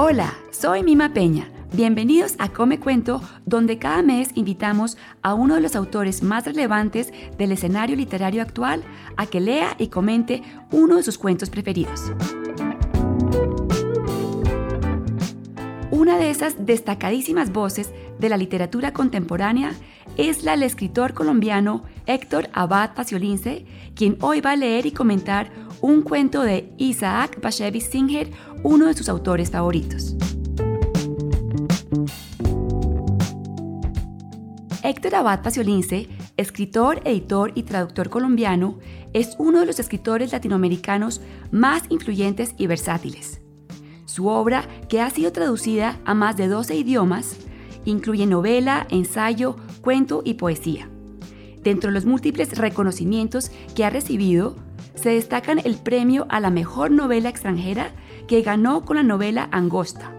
Hola, soy Mima Peña. Bienvenidos a Come Cuento, donde cada mes invitamos a uno de los autores más relevantes del escenario literario actual a que lea y comente uno de sus cuentos preferidos. Una de esas destacadísimas voces de la literatura contemporánea es la del escritor colombiano Héctor Abad Paciolince, quien hoy va a leer y comentar un cuento de Isaac Bashevis Singer, uno de sus autores favoritos. Héctor Abad Paciolince, escritor, editor y traductor colombiano, es uno de los escritores latinoamericanos más influyentes y versátiles. Su obra, que ha sido traducida a más de 12 idiomas, incluye novela, ensayo, cuento y poesía. Dentro de los múltiples reconocimientos que ha recibido, se destacan el premio a la mejor novela extranjera que ganó con la novela Angosta,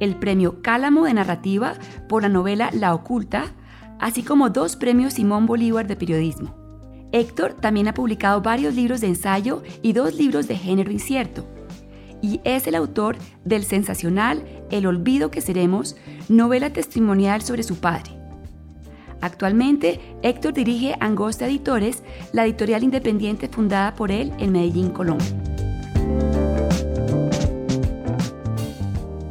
el premio Cálamo de Narrativa por la novela La Oculta, así como dos premios Simón Bolívar de Periodismo. Héctor también ha publicado varios libros de ensayo y dos libros de género incierto, y es el autor del sensacional El olvido que seremos, novela testimonial sobre su padre. Actualmente, Héctor dirige Angosta Editores, la editorial independiente fundada por él en Medellín, Colombia.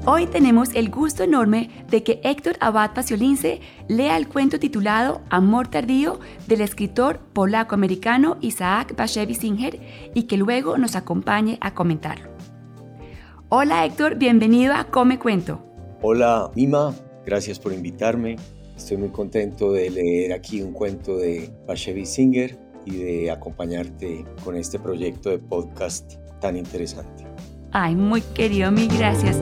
Hoy tenemos el gusto enorme de que Héctor Abad Paciolince lea el cuento titulado Amor tardío del escritor polaco-americano Isaac Bashevis Singer y que luego nos acompañe a comentarlo. Hola Héctor, bienvenido a Come Cuento. Hola Mima, gracias por invitarme. Estoy muy contento de leer aquí un cuento de Bashevis Singer y de acompañarte con este proyecto de podcast tan interesante. Ay, muy querido, mil gracias.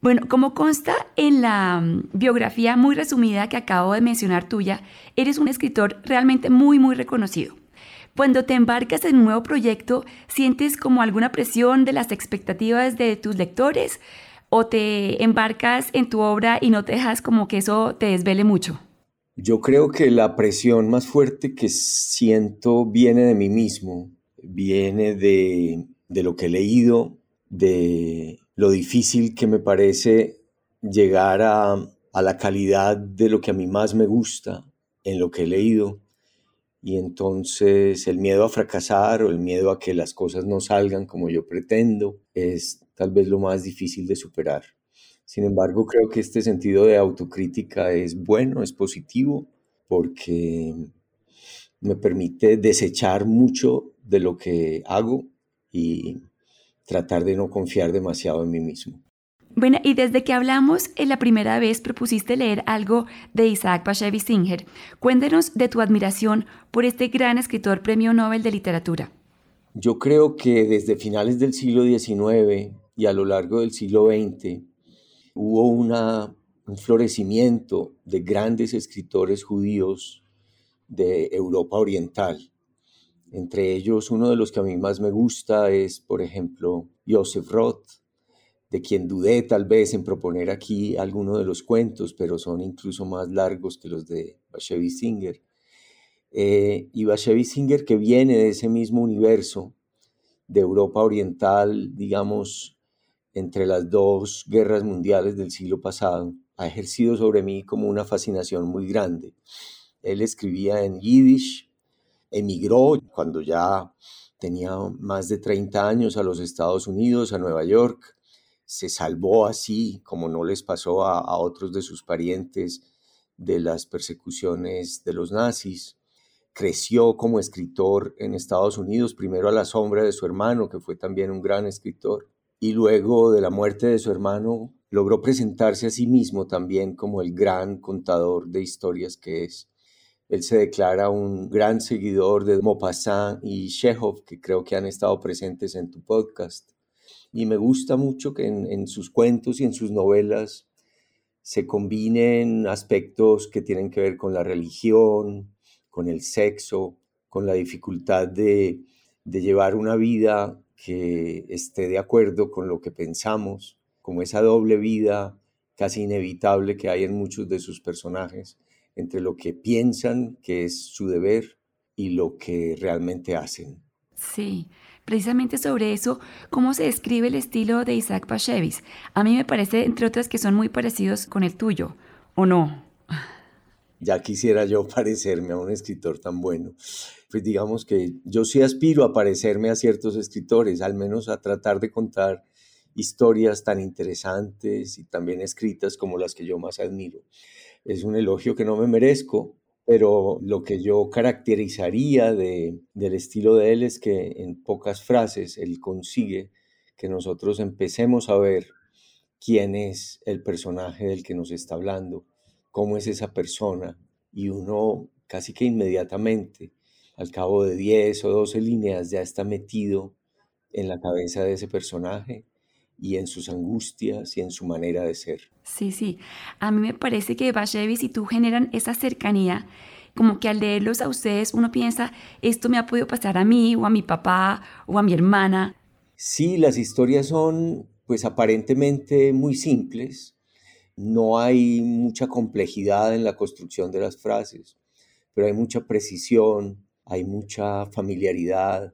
Bueno, como consta en la mm, biografía muy resumida que acabo de mencionar tuya, eres un escritor realmente muy, muy reconocido. Cuando te embarcas en un nuevo proyecto, ¿sientes como alguna presión de las expectativas de tus lectores? ¿O te embarcas en tu obra y no te dejas como que eso te desvele mucho? Yo creo que la presión más fuerte que siento viene de mí mismo, viene de, lo que he leído, de lo difícil que me parece llegar a, la calidad de lo que a mí más me gusta en lo que he leído. Y entonces el miedo a fracasar o el miedo a que las cosas no salgan como yo pretendo es tal vez lo más difícil de superar. Sin embargo, creo que este sentido de autocrítica es bueno, es positivo, porque me permite desechar mucho de lo que hago y tratar de no confiar demasiado en mí mismo. Bueno, y desde que hablamos en la primera vez propusiste leer algo de Isaac Bashevis Singer. Cuéntenos de tu admiración por este gran escritor premio Nobel de Literatura. Yo creo que desde finales del siglo XIX y a lo largo del siglo XX hubo un florecimiento de grandes escritores judíos de Europa Oriental. Entre ellos, uno de los que a mí más me gusta es, por ejemplo, Joseph Roth, de quien dudé tal vez en proponer aquí alguno de los cuentos, pero son incluso más largos que los de Bashevis Singer. Eh, y Bashevis Singer, que viene de ese mismo universo de Europa Oriental, digamos, entre las dos guerras mundiales del siglo pasado, ha ejercido sobre mí como una fascinación muy grande. Él escribía en yiddish, emigró cuando ya tenía más de 30 años a los Estados Unidos, a Nueva York. Se salvó así, como no les pasó a, otros de sus parientes, de las persecuciones de los nazis. Creció como escritor en Estados Unidos, primero a la sombra de su hermano, que fue también un gran escritor, y luego de la muerte de su hermano logró presentarse a sí mismo también como el gran contador de historias que es. Él se declara un gran seguidor de Maupassant y Chekhov, que creo que han estado presentes en tu podcast. Y me gusta mucho que en, sus cuentos y en sus novelas se combinen aspectos que tienen que ver con la religión, con el sexo, con la dificultad de, de llevar una vida que esté de acuerdo con lo que pensamos, como esa doble vida casi inevitable que hay en muchos de sus personajes entre lo que piensan que es su deber y lo que realmente hacen. Sí, precisamente sobre eso, ¿cómo se describe el estilo de Isaac Bashevis? A mí me parece, entre otras, que son muy parecidos con el tuyo, ¿o no? Ya quisiera yo parecerme a un escritor tan bueno. Pues digamos que yo sí aspiro a parecerme a ciertos escritores, al menos a tratar de contar historias tan interesantes y también escritas como las que yo más admiro. Es un elogio que no me merezco, pero lo que yo caracterizaría de, del estilo de él es que en pocas frases él consigue que nosotros empecemos a ver quién es el personaje del que nos está hablando, cómo es esa persona, y uno casi que inmediatamente, al cabo de 10 o 12 líneas, ya está metido en la cabeza de ese personaje y en sus angustias y en su manera de ser. Sí, sí. A mí me parece que Bashevis y tú generan esa cercanía, como que al leerlos a ustedes uno piensa, esto me ha podido pasar a mí o a mi papá o a mi hermana. Sí, las historias son pues aparentemente muy simples, no hay mucha complejidad en la construcción de las frases, pero hay mucha precisión, hay mucha familiaridad,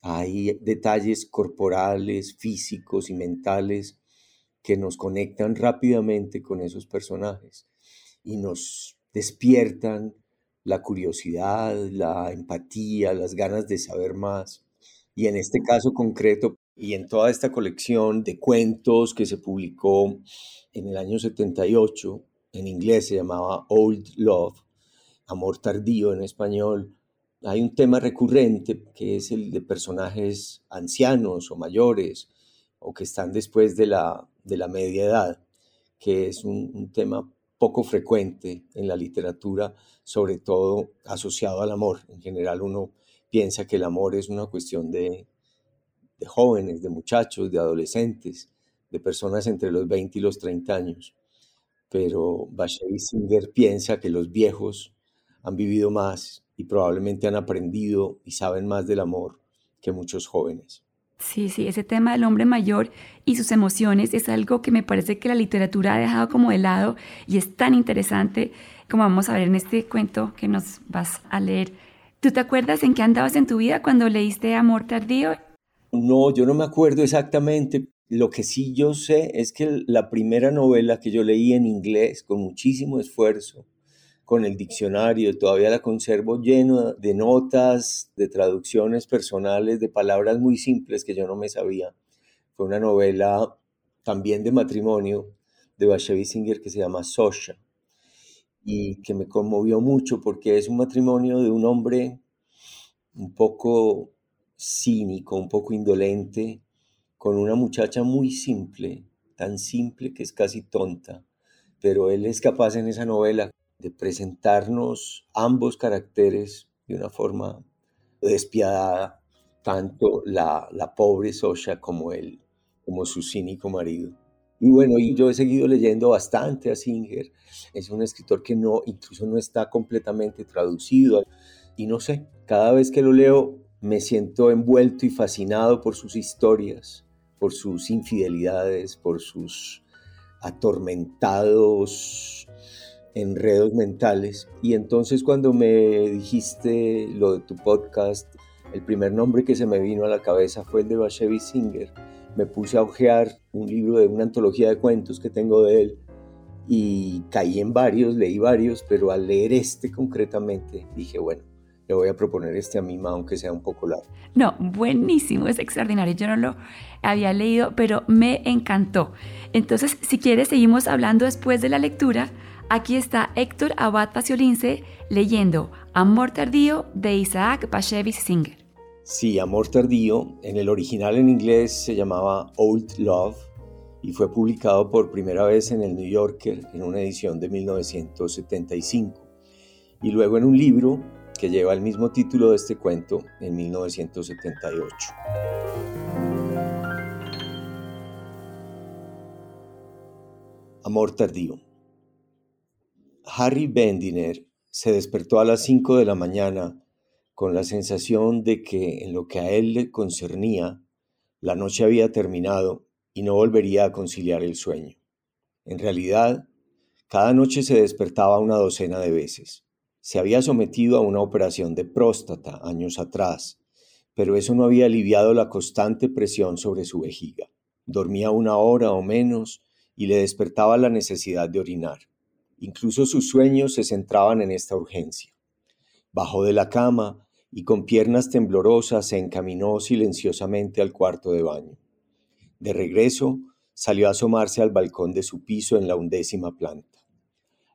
hay detalles corporales, físicos y mentales que nos conectan rápidamente con esos personajes y nos despiertan la curiosidad, la empatía, las ganas de saber más. Y en este caso concreto y en toda esta colección de cuentos que se publicó en el año 78, en inglés se llamaba Old Love, Amor Tardío en español, hay un tema recurrente que es el de personajes ancianos o mayores o que están después de la, de la media edad, que es un, tema poco frecuente en la literatura, sobre todo asociado al amor. En general uno piensa que el amor es una cuestión de, de jóvenes, de muchachos, de adolescentes, de personas entre los 20 y los 30 años. Pero Bashevis Singer piensa que los viejos han vivido más y probablemente han aprendido y saben más del amor que muchos jóvenes. Sí, sí, ese tema del hombre mayor y sus emociones es algo que me parece que la literatura ha dejado como de lado y es tan interesante como vamos a ver en este cuento que nos vas a leer. ¿Tú te acuerdas en qué andabas en tu vida cuando leíste Amor Tardío? No, yo no me acuerdo exactamente. Lo que sí yo sé es que la primera novela que yo leí en inglés con muchísimo esfuerzo con el diccionario, todavía la conservo lleno de notas, de traducciones personales, de palabras muy simples que yo no me sabía. Fue una novela también de matrimonio de Bashevi Singer que se llama Sosha y que me conmovió mucho porque es un matrimonio de un hombre un poco cínico, un poco indolente, con una muchacha muy simple, tan simple que es casi tonta, pero él es capaz en esa novela de presentarnos ambos caracteres de una forma despiadada, tanto la, pobre Sosha como él, como su cínico marido. Y bueno, y yo he seguido leyendo bastante a Singer. Es un escritor que no, incluso no está completamente traducido. Y no sé, cada vez que lo leo me siento envuelto y fascinado por sus historias, por sus infidelidades, por sus atormentados enredos mentales. Y entonces cuando me dijiste lo de tu podcast, el primer nombre que se me vino a la cabeza fue el de Bashevis Singer. Me puse a hojear un libro de una antología de cuentos que tengo de él y caí en varios, leí varios, pero al leer este concretamente dije, bueno, le voy a proponer este a mi aunque sea un poco largo. No, buenísimo, es extraordinario. Yo no lo había leído, pero me encantó. Entonces, si quieres, seguimos hablando después de la lectura Aquí está Héctor Abad Pasiolince leyendo Amor Tardío de Isaac Bashevis Singer. Sí, Amor Tardío, en el original en inglés se llamaba Old Love y fue publicado por primera vez en el New Yorker en una edición de 1975 y luego en un libro que lleva el mismo título de este cuento en 1978. Amor Tardío. Harry Bendiner se despertó a las 5 de la mañana con la sensación de que en lo que a él le concernía, la noche había terminado y no volvería a conciliar el sueño. En realidad, cada noche se despertaba una docena de veces. Se había sometido a una operación de próstata años atrás, pero eso no había aliviado la constante presión sobre su vejiga. Dormía una hora o menos y le despertaba la necesidad de orinar. Incluso sus sueños se centraban en esta urgencia. Bajó de la cama y con piernas temblorosas se encaminó silenciosamente al cuarto de baño. De regreso, salió a asomarse al balcón de su piso en la undécima planta.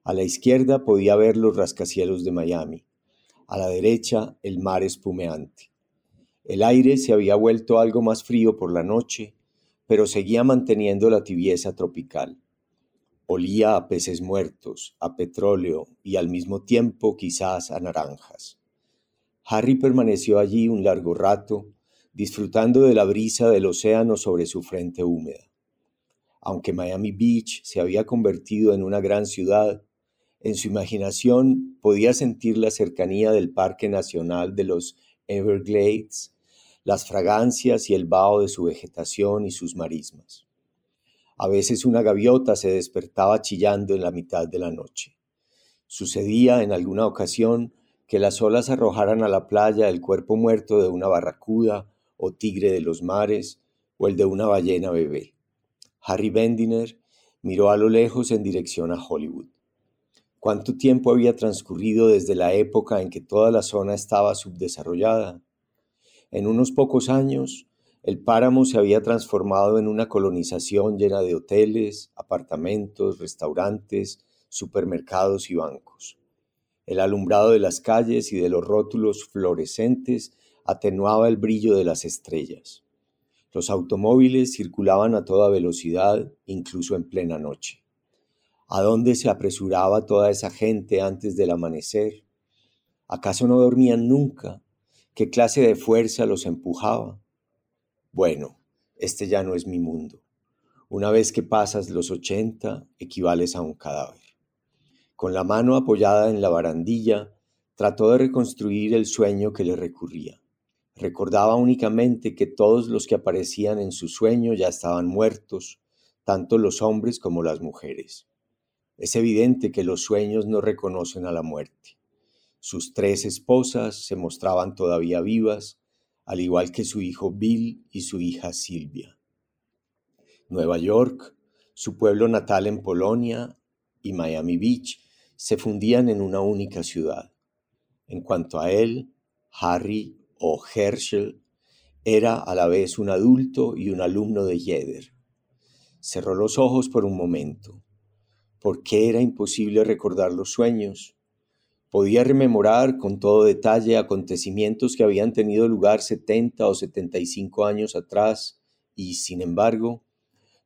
A la izquierda podía ver los rascacielos de Miami, a la derecha el mar espumeante. El aire se había vuelto algo más frío por la noche, pero seguía manteniendo la tibieza tropical. Olía a peces muertos, a petróleo y al mismo tiempo quizás a naranjas. Harry permaneció allí un largo rato, disfrutando de la brisa del océano sobre su frente húmeda. Aunque Miami Beach se había convertido en una gran ciudad, en su imaginación podía sentir la cercanía del Parque Nacional de los Everglades, las fragancias y el vaho de su vegetación y sus marismas. A veces una gaviota se despertaba chillando en la mitad de la noche. Sucedía en alguna ocasión que las olas arrojaran a la playa el cuerpo muerto de una barracuda o tigre de los mares o el de una ballena bebé. Harry Bendiner miró a lo lejos en dirección a Hollywood. ¿Cuánto tiempo había transcurrido desde la época en que toda la zona estaba subdesarrollada? En unos pocos años, el páramo se había transformado en una colonización llena de hoteles, apartamentos, restaurantes, supermercados y bancos. El alumbrado de las calles y de los rótulos fluorescentes atenuaba el brillo de las estrellas. Los automóviles circulaban a toda velocidad, incluso en plena noche. ¿A dónde se apresuraba toda esa gente antes del amanecer? ¿Acaso no dormían nunca? ¿Qué clase de fuerza los empujaba? Bueno, este ya no es mi mundo. Una vez que pasas los ochenta, equivales a un cadáver. Con la mano apoyada en la barandilla, trató de reconstruir el sueño que le recurría. Recordaba únicamente que todos los que aparecían en su sueño ya estaban muertos, tanto los hombres como las mujeres. Es evidente que los sueños no reconocen a la muerte. Sus tres esposas se mostraban todavía vivas, al igual que su hijo Bill y su hija Silvia. Nueva York, su pueblo natal en Polonia y Miami Beach se fundían en una única ciudad. En cuanto a él, Harry o Herschel era a la vez un adulto y un alumno de Yeder. Cerró los ojos por un momento. ¿Por qué era imposible recordar los sueños? Podía rememorar con todo detalle acontecimientos que habían tenido lugar 70 o 75 años atrás y, sin embargo,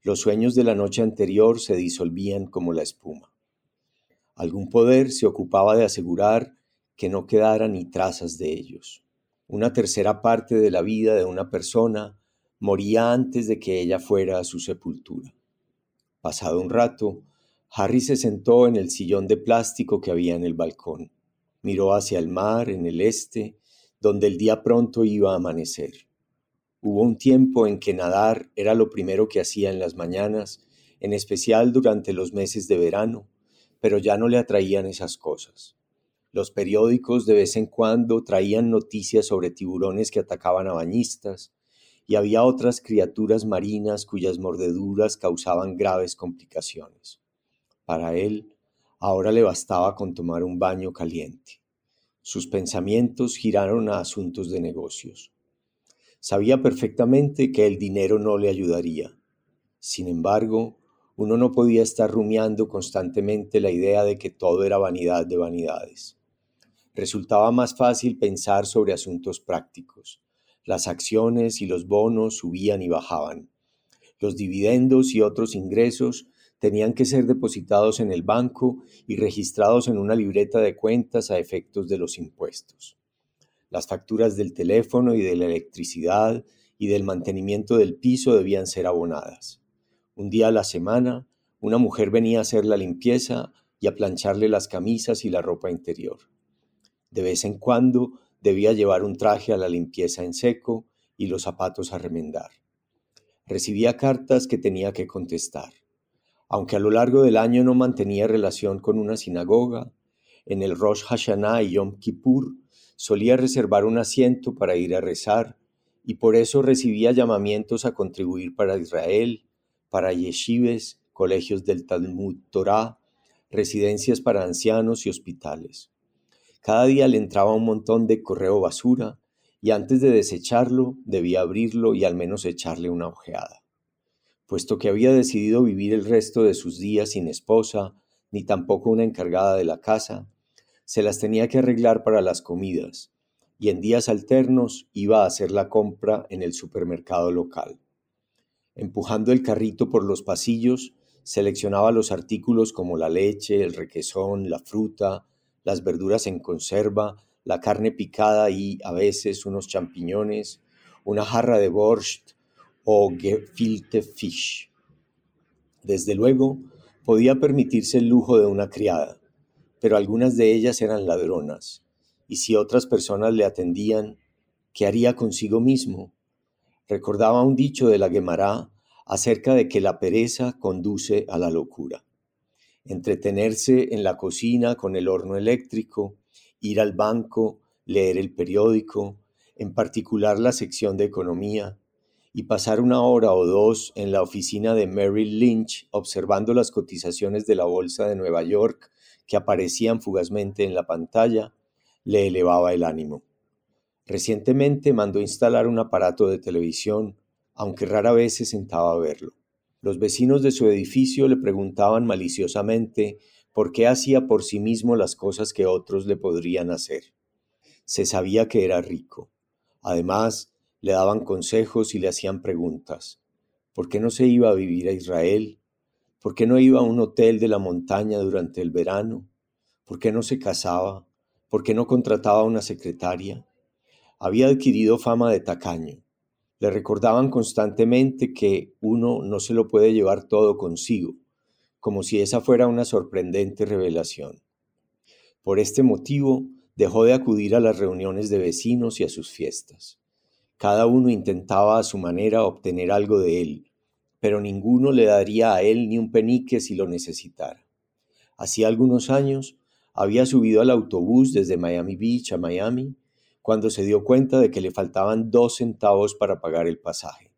los sueños de la noche anterior se disolvían como la espuma. Algún poder se ocupaba de asegurar que no quedaran ni trazas de ellos. Una tercera parte de la vida de una persona moría antes de que ella fuera a su sepultura. Pasado un rato, Harry se sentó en el sillón de plástico que había en el balcón. Miró hacia el mar en el este, donde el día pronto iba a amanecer. Hubo un tiempo en que nadar era lo primero que hacía en las mañanas, en especial durante los meses de verano, pero ya no le atraían esas cosas. Los periódicos de vez en cuando traían noticias sobre tiburones que atacaban a bañistas, y había otras criaturas marinas cuyas mordeduras causaban graves complicaciones. Para él, ahora le bastaba con tomar un baño caliente. Sus pensamientos giraron a asuntos de negocios. Sabía perfectamente que el dinero no le ayudaría. Sin embargo, uno no podía estar rumiando constantemente la idea de que todo era vanidad de vanidades. Resultaba más fácil pensar sobre asuntos prácticos. Las acciones y los bonos subían y bajaban. Los dividendos y otros ingresos tenían que ser depositados en el banco y registrados en una libreta de cuentas a efectos de los impuestos. Las facturas del teléfono y de la electricidad y del mantenimiento del piso debían ser abonadas. Un día a la semana, una mujer venía a hacer la limpieza y a plancharle las camisas y la ropa interior. De vez en cuando debía llevar un traje a la limpieza en seco y los zapatos a remendar. Recibía cartas que tenía que contestar. Aunque a lo largo del año no mantenía relación con una sinagoga, en el Rosh Hashanah y Yom Kippur solía reservar un asiento para ir a rezar y por eso recibía llamamientos a contribuir para Israel, para yeshivas, colegios del Talmud Torah, residencias para ancianos y hospitales. Cada día le entraba un montón de correo basura y antes de desecharlo debía abrirlo y al menos echarle una ojeada. Puesto que había decidido vivir el resto de sus días sin esposa, ni tampoco una encargada de la casa, se las tenía que arreglar para las comidas, y en días alternos iba a hacer la compra en el supermercado local. Empujando el carrito por los pasillos, seleccionaba los artículos como la leche, el requesón, la fruta, las verduras en conserva, la carne picada y a veces unos champiñones, una jarra de borscht o gefilte fish. Desde luego, podía permitirse el lujo de una criada, pero algunas de ellas eran ladronas, y si otras personas le atendían, ¿qué haría consigo mismo? Recordaba un dicho de la Gemara acerca de que la pereza conduce a la locura. Entretenerse en la cocina con el horno eléctrico, ir al banco, leer el periódico, en particular la sección de economía, y pasar una hora o dos en la oficina de Merrill Lynch observando las cotizaciones de la Bolsa de Nueva York que aparecían fugazmente en la pantalla, le elevaba el ánimo. Recientemente mandó instalar un aparato de televisión aunque rara vez se sentaba a verlo. Los vecinos de su edificio le preguntaban maliciosamente por qué hacía por sí mismo las cosas que otros le podrían hacer. Se sabía que era rico. Además, le daban consejos y le hacían preguntas. ¿Por qué no se iba a vivir a Israel? ¿Por qué no iba a un hotel de la montaña durante el verano? ¿Por qué no se casaba? ¿Por qué no contrataba a una secretaria? Había adquirido fama de tacaño. Le recordaban constantemente que uno no se lo puede llevar todo consigo, como si esa fuera una sorprendente revelación. Por este motivo, dejó de acudir a las reuniones de vecinos y a sus fiestas. Cada uno intentaba a su manera obtener algo de él, pero ninguno le daría a él ni un penique si lo necesitara. Hacía algunos años había subido al autobús desde Miami Beach a Miami cuando se dio cuenta de que le faltaban dos centavos para pagar el pasaje.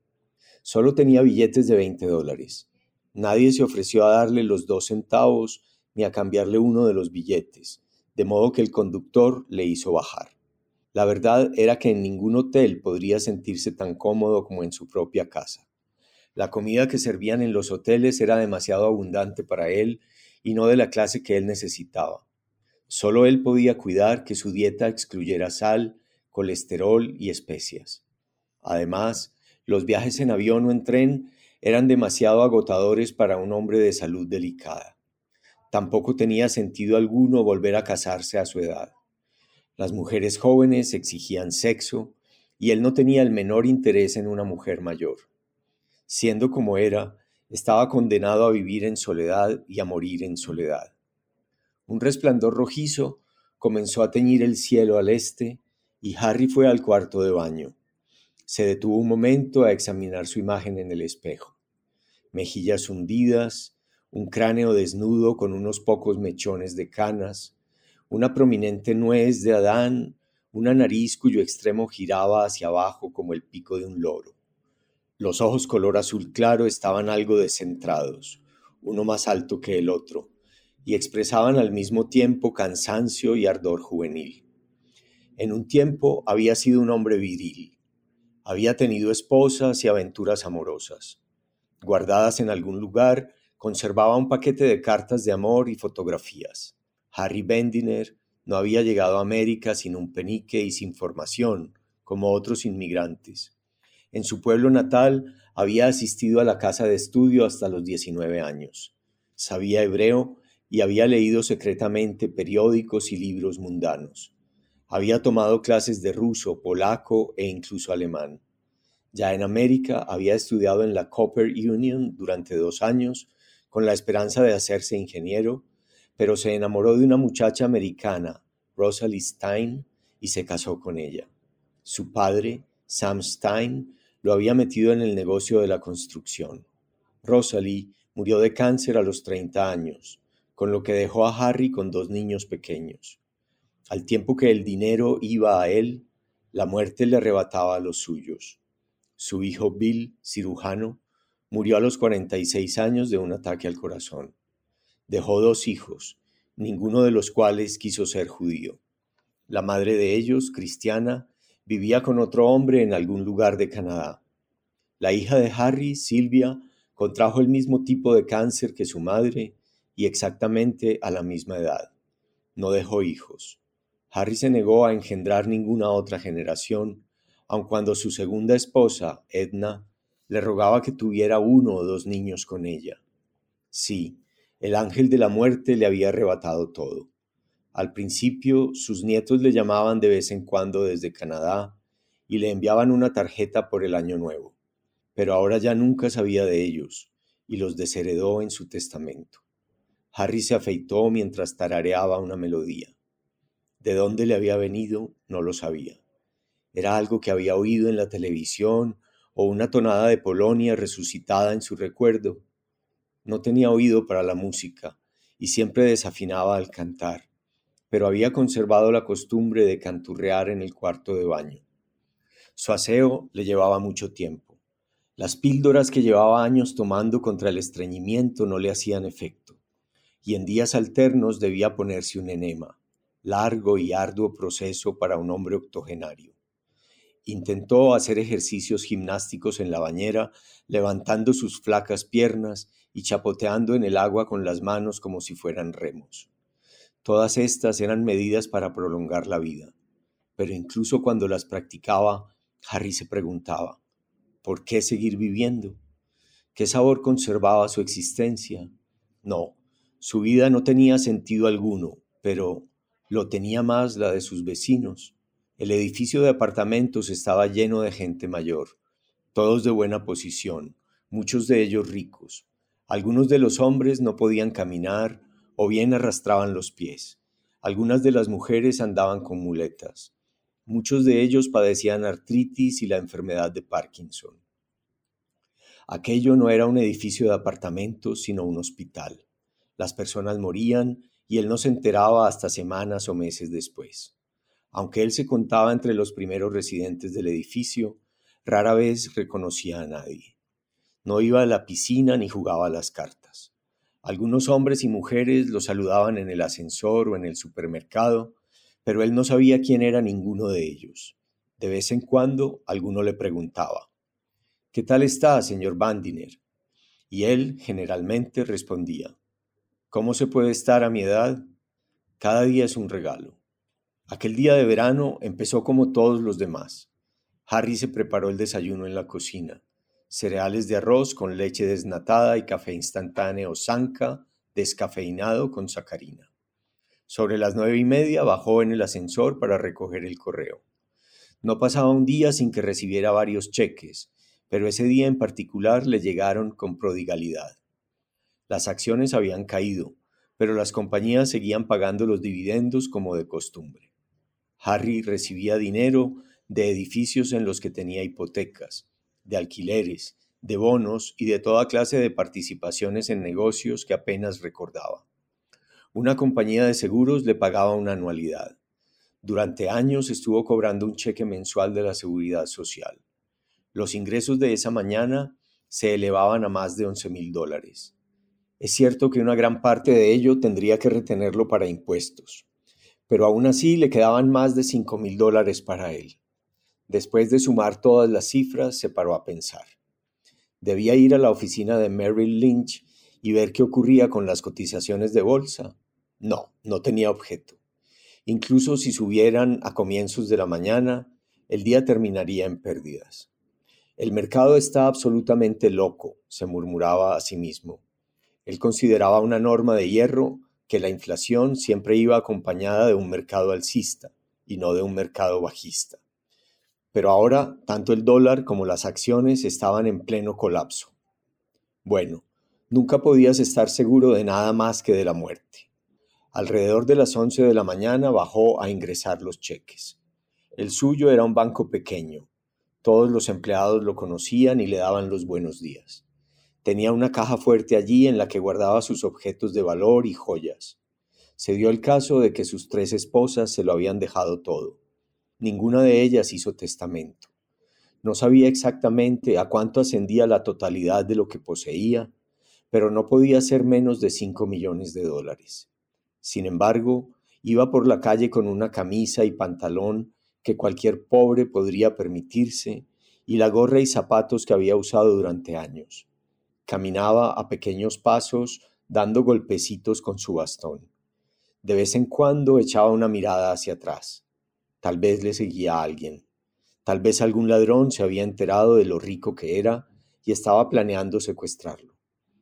Solo tenía billetes de 20 dólares. Nadie se ofreció a darle los dos centavos ni a cambiarle uno de los billetes, de modo que el conductor le hizo bajar. La verdad era que en ningún hotel podría sentirse tan cómodo como en su propia casa. La comida que servían en los hoteles era demasiado abundante para él y no de la clase que él necesitaba. Solo él podía cuidar que su dieta excluyera sal, colesterol y especias. Además, los viajes en avión o en tren eran demasiado agotadores para un hombre de salud delicada. Tampoco tenía sentido alguno volver a casarse a su edad. Las mujeres jóvenes exigían sexo y él no tenía el menor interés en una mujer mayor. Siendo como era, estaba condenado a vivir en soledad y a morir en soledad. Un resplandor rojizo comenzó a teñir el cielo al este y Harry fue al cuarto de baño. Se detuvo un momento a examinar su imagen en el espejo. Mejillas hundidas, un cráneo desnudo con unos pocos mechones de canas, una prominente nuez de Adán, una nariz cuyo extremo giraba hacia abajo como el pico de un loro. Los ojos color azul claro estaban algo descentrados, uno más alto que el otro, y expresaban al mismo tiempo cansancio y ardor juvenil. En un tiempo había sido un hombre viril. Había tenido esposas y aventuras amorosas. Guardadas en algún lugar, conservaba un paquete de cartas de amor y fotografías. Harry Bendiner no había llegado a América sin un penique y sin formación, como otros inmigrantes. En su pueblo natal había asistido a la casa de estudio hasta los 19 años. Sabía hebreo y había leído secretamente periódicos y libros mundanos. Había tomado clases de ruso, polaco e incluso alemán. Ya en América había estudiado en la Copper Union durante dos años con la esperanza de hacerse ingeniero, pero se enamoró de una muchacha americana, Rosalie Stein, y se casó con ella. Su padre, Sam Stein, lo había metido en el negocio de la construcción. Rosalie murió de cáncer a los 30 años con lo que dejó a Harry con dos niños pequeños. Al tiempo que el dinero iba a él, la muerte le arrebataba a los suyos. Su hijo Bill, cirujano, murió a los 46 años de un ataque al corazón. Dejó dos hijos, ninguno de los cuales quiso ser judío. La madre de ellos, cristiana, vivía con otro hombre en algún lugar de Canadá. La hija de Harry, Silvia, contrajo el mismo tipo de cáncer que su madre y exactamente a la misma edad. No dejó hijos. Harry se negó a engendrar ninguna otra generación, aun cuando su segunda esposa, Edna, le rogaba que tuviera uno o dos niños con ella. Sí, el ángel de la muerte le había arrebatado todo. Al principio sus nietos le llamaban de vez en cuando desde Canadá y le enviaban una tarjeta por el año nuevo, pero ahora ya nunca sabía de ellos y los desheredó en su testamento. Harry se afeitó mientras tarareaba una melodía. De dónde le había venido no lo sabía. Era algo que había oído en la televisión o una tonada de Polonia resucitada en su recuerdo. No tenía oído para la música y siempre desafinaba al cantar, pero había conservado la costumbre de canturrear en el cuarto de baño. Su aseo le llevaba mucho tiempo. Las píldoras que llevaba años tomando contra el estreñimiento no le hacían efecto, y en días alternos debía ponerse un enema, largo y arduo proceso para un hombre octogenario. Intentó hacer ejercicios gimnásticos en la bañera, levantando sus flacas piernas y chapoteando en el agua con las manos como si fueran remos. Todas estas eran medidas para prolongar la vida, pero incluso cuando las practicaba, Harry se preguntaba, ¿por qué seguir viviendo? ¿Qué sabor conservaba su existencia? No, su vida no tenía sentido alguno, pero lo tenía más la de sus vecinos, el edificio de apartamentos estaba lleno de gente mayor, todos de buena posición, muchos de ellos ricos. Algunos de los hombres no podían caminar o bien arrastraban los pies. Algunas de las mujeres andaban con muletas. Muchos de ellos padecían artritis y la enfermedad de Parkinson. Aquello no era un edificio de apartamentos, sino un hospital. Las personas morían y él no se enteraba hasta semanas o meses después. Aunque él se contaba entre los primeros residentes del edificio, rara vez reconocía a nadie. No iba a la piscina ni jugaba a las cartas. Algunos hombres y mujeres lo saludaban en el ascensor o en el supermercado, pero él no sabía quién era ninguno de ellos. De vez en cuando alguno le preguntaba, ¿Qué tal está, señor Bandiner? Y él generalmente respondía, ¿Cómo se puede estar a mi edad? Cada día es un regalo. Aquel día de verano empezó como todos los demás. Harry se preparó el desayuno en la cocina. Cereales de arroz con leche desnatada y café instantáneo Sanka descafeinado con sacarina. Sobre las nueve y media bajó en el ascensor para recoger el correo. No pasaba un día sin que recibiera varios cheques, pero ese día en particular le llegaron con prodigalidad. Las acciones habían caído, pero las compañías seguían pagando los dividendos como de costumbre. Harry recibía dinero de edificios en los que tenía hipotecas, de alquileres, de bonos y de toda clase de participaciones en negocios que apenas recordaba. Una compañía de seguros le pagaba una anualidad. Durante años estuvo cobrando un cheque mensual de la seguridad social. Los ingresos de esa mañana se elevaban a más de 11 mil dólares. Es cierto que una gran parte de ello tendría que retenerlo para impuestos pero aún así le quedaban más de cinco mil dólares para él. Después de sumar todas las cifras, se paró a pensar. Debía ir a la oficina de Merrill Lynch y ver qué ocurría con las cotizaciones de bolsa. No, no tenía objeto. Incluso si subieran a comienzos de la mañana, el día terminaría en pérdidas. El mercado está absolutamente loco, se murmuraba a sí mismo. Él consideraba una norma de hierro que la inflación siempre iba acompañada de un mercado alcista y no de un mercado bajista. Pero ahora tanto el dólar como las acciones estaban en pleno colapso. Bueno, nunca podías estar seguro de nada más que de la muerte. Alrededor de las 11 de la mañana bajó a ingresar los cheques. El suyo era un banco pequeño. Todos los empleados lo conocían y le daban los buenos días. Tenía una caja fuerte allí en la que guardaba sus objetos de valor y joyas. Se dio el caso de que sus tres esposas se lo habían dejado todo. Ninguna de ellas hizo testamento. No sabía exactamente a cuánto ascendía la totalidad de lo que poseía, pero no podía ser menos de cinco millones de dólares. Sin embargo, iba por la calle con una camisa y pantalón que cualquier pobre podría permitirse y la gorra y zapatos que había usado durante años. Caminaba a pequeños pasos dando golpecitos con su bastón. De vez en cuando echaba una mirada hacia atrás. Tal vez le seguía alguien. Tal vez algún ladrón se había enterado de lo rico que era y estaba planeando secuestrarlo.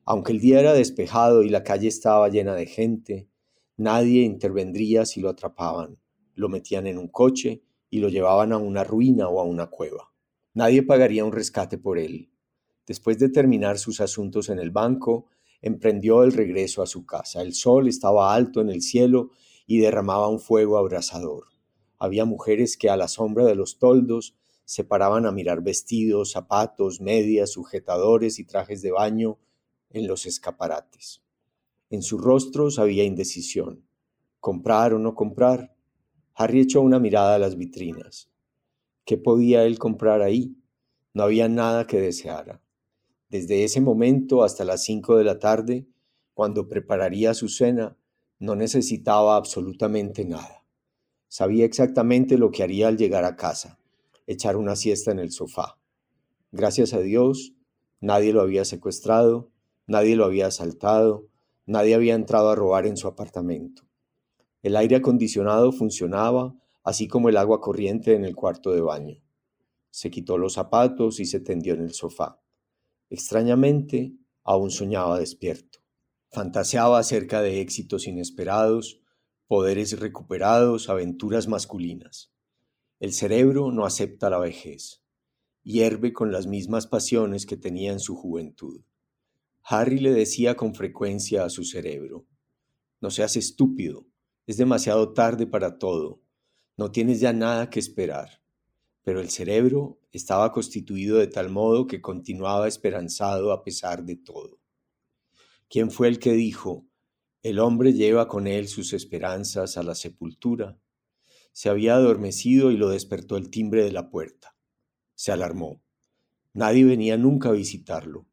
Aunque el día era despejado y la calle estaba llena de gente, nadie intervendría si lo atrapaban. Lo metían en un coche y lo llevaban a una ruina o a una cueva. Nadie pagaría un rescate por él. Después de terminar sus asuntos en el banco, emprendió el regreso a su casa. El sol estaba alto en el cielo y derramaba un fuego abrasador. Había mujeres que a la sombra de los toldos se paraban a mirar vestidos, zapatos, medias, sujetadores y trajes de baño en los escaparates. En sus rostros había indecisión. ¿Comprar o no comprar? Harry echó una mirada a las vitrinas. ¿Qué podía él comprar ahí? No había nada que deseara. Desde ese momento hasta las cinco de la tarde, cuando prepararía su cena, no necesitaba absolutamente nada. Sabía exactamente lo que haría al llegar a casa, echar una siesta en el sofá. Gracias a Dios, nadie lo había secuestrado, nadie lo había asaltado, nadie había entrado a robar en su apartamento. El aire acondicionado funcionaba, así como el agua corriente en el cuarto de baño. Se quitó los zapatos y se tendió en el sofá. Extrañamente, aún soñaba despierto. Fantaseaba acerca de éxitos inesperados, poderes recuperados, aventuras masculinas. El cerebro no acepta la vejez. Hierve con las mismas pasiones que tenía en su juventud. Harry le decía con frecuencia a su cerebro, no seas estúpido, es demasiado tarde para todo. No tienes ya nada que esperar. Pero el cerebro estaba constituido de tal modo que continuaba esperanzado a pesar de todo. ¿Quién fue el que dijo, el hombre lleva con él sus esperanzas a la sepultura? Se había adormecido y lo despertó el timbre de la puerta. Se alarmó. Nadie venía nunca a visitarlo.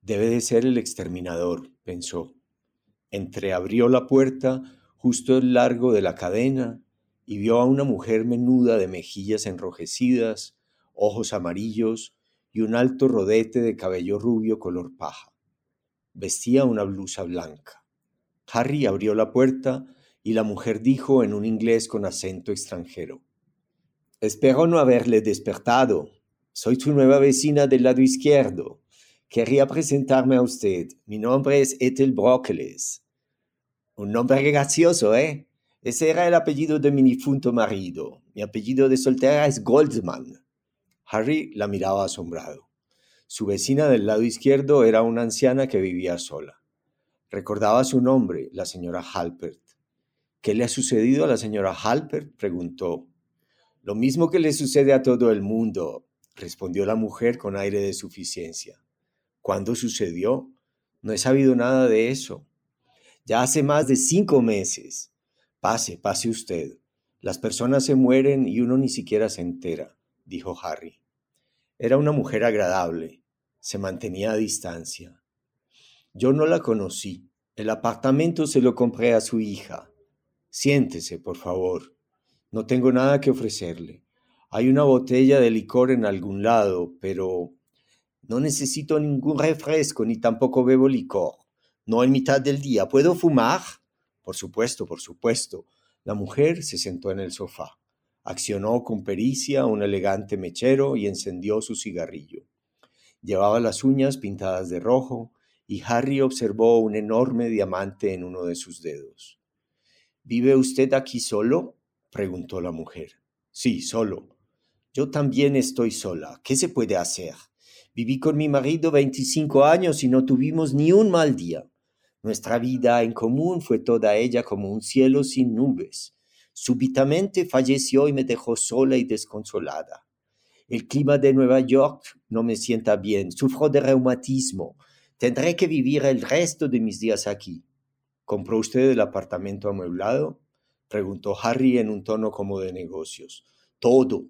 Debe de ser el exterminador, pensó. Entreabrió la puerta justo el largo de la cadena y vio a una mujer menuda de mejillas enrojecidas, ojos amarillos y un alto rodete de cabello rubio color paja. Vestía una blusa blanca. Harry abrió la puerta y la mujer dijo en un inglés con acento extranjero. Espero no haberle despertado. Soy su nueva vecina del lado izquierdo. Querría presentarme a usted. Mi nombre es Ethel Brockles. Un nombre gracioso, ¿eh? Ese era el apellido de mi difunto marido. Mi apellido de soltera es Goldman. Harry la miraba asombrado. Su vecina del lado izquierdo era una anciana que vivía sola. Recordaba su nombre, la señora Halpert. ¿Qué le ha sucedido a la señora Halpert? preguntó. Lo mismo que le sucede a todo el mundo, respondió la mujer con aire de suficiencia. ¿Cuándo sucedió? No he sabido nada de eso. Ya hace más de cinco meses. Pase, pase usted. Las personas se mueren y uno ni siquiera se entera, dijo Harry. Era una mujer agradable. Se mantenía a distancia. Yo no la conocí. El apartamento se lo compré a su hija. Siéntese, por favor. No tengo nada que ofrecerle. Hay una botella de licor en algún lado, pero no necesito ningún refresco ni tampoco bebo licor no en mitad del día. ¿Puedo fumar? Por supuesto, por supuesto. La mujer se sentó en el sofá, accionó con pericia un elegante mechero y encendió su cigarrillo. Llevaba las uñas pintadas de rojo y Harry observó un enorme diamante en uno de sus dedos. ¿Vive usted aquí solo? preguntó la mujer. Sí, solo. Yo también estoy sola. ¿Qué se puede hacer? Viví con mi marido veinticinco años y no tuvimos ni un mal día. Nuestra vida en común fue toda ella como un cielo sin nubes. Súbitamente falleció y me dejó sola y desconsolada. El clima de Nueva York no me sienta bien, sufro de reumatismo. Tendré que vivir el resto de mis días aquí. ¿Compró usted el apartamento amueblado? preguntó Harry en un tono como de negocios. Todo.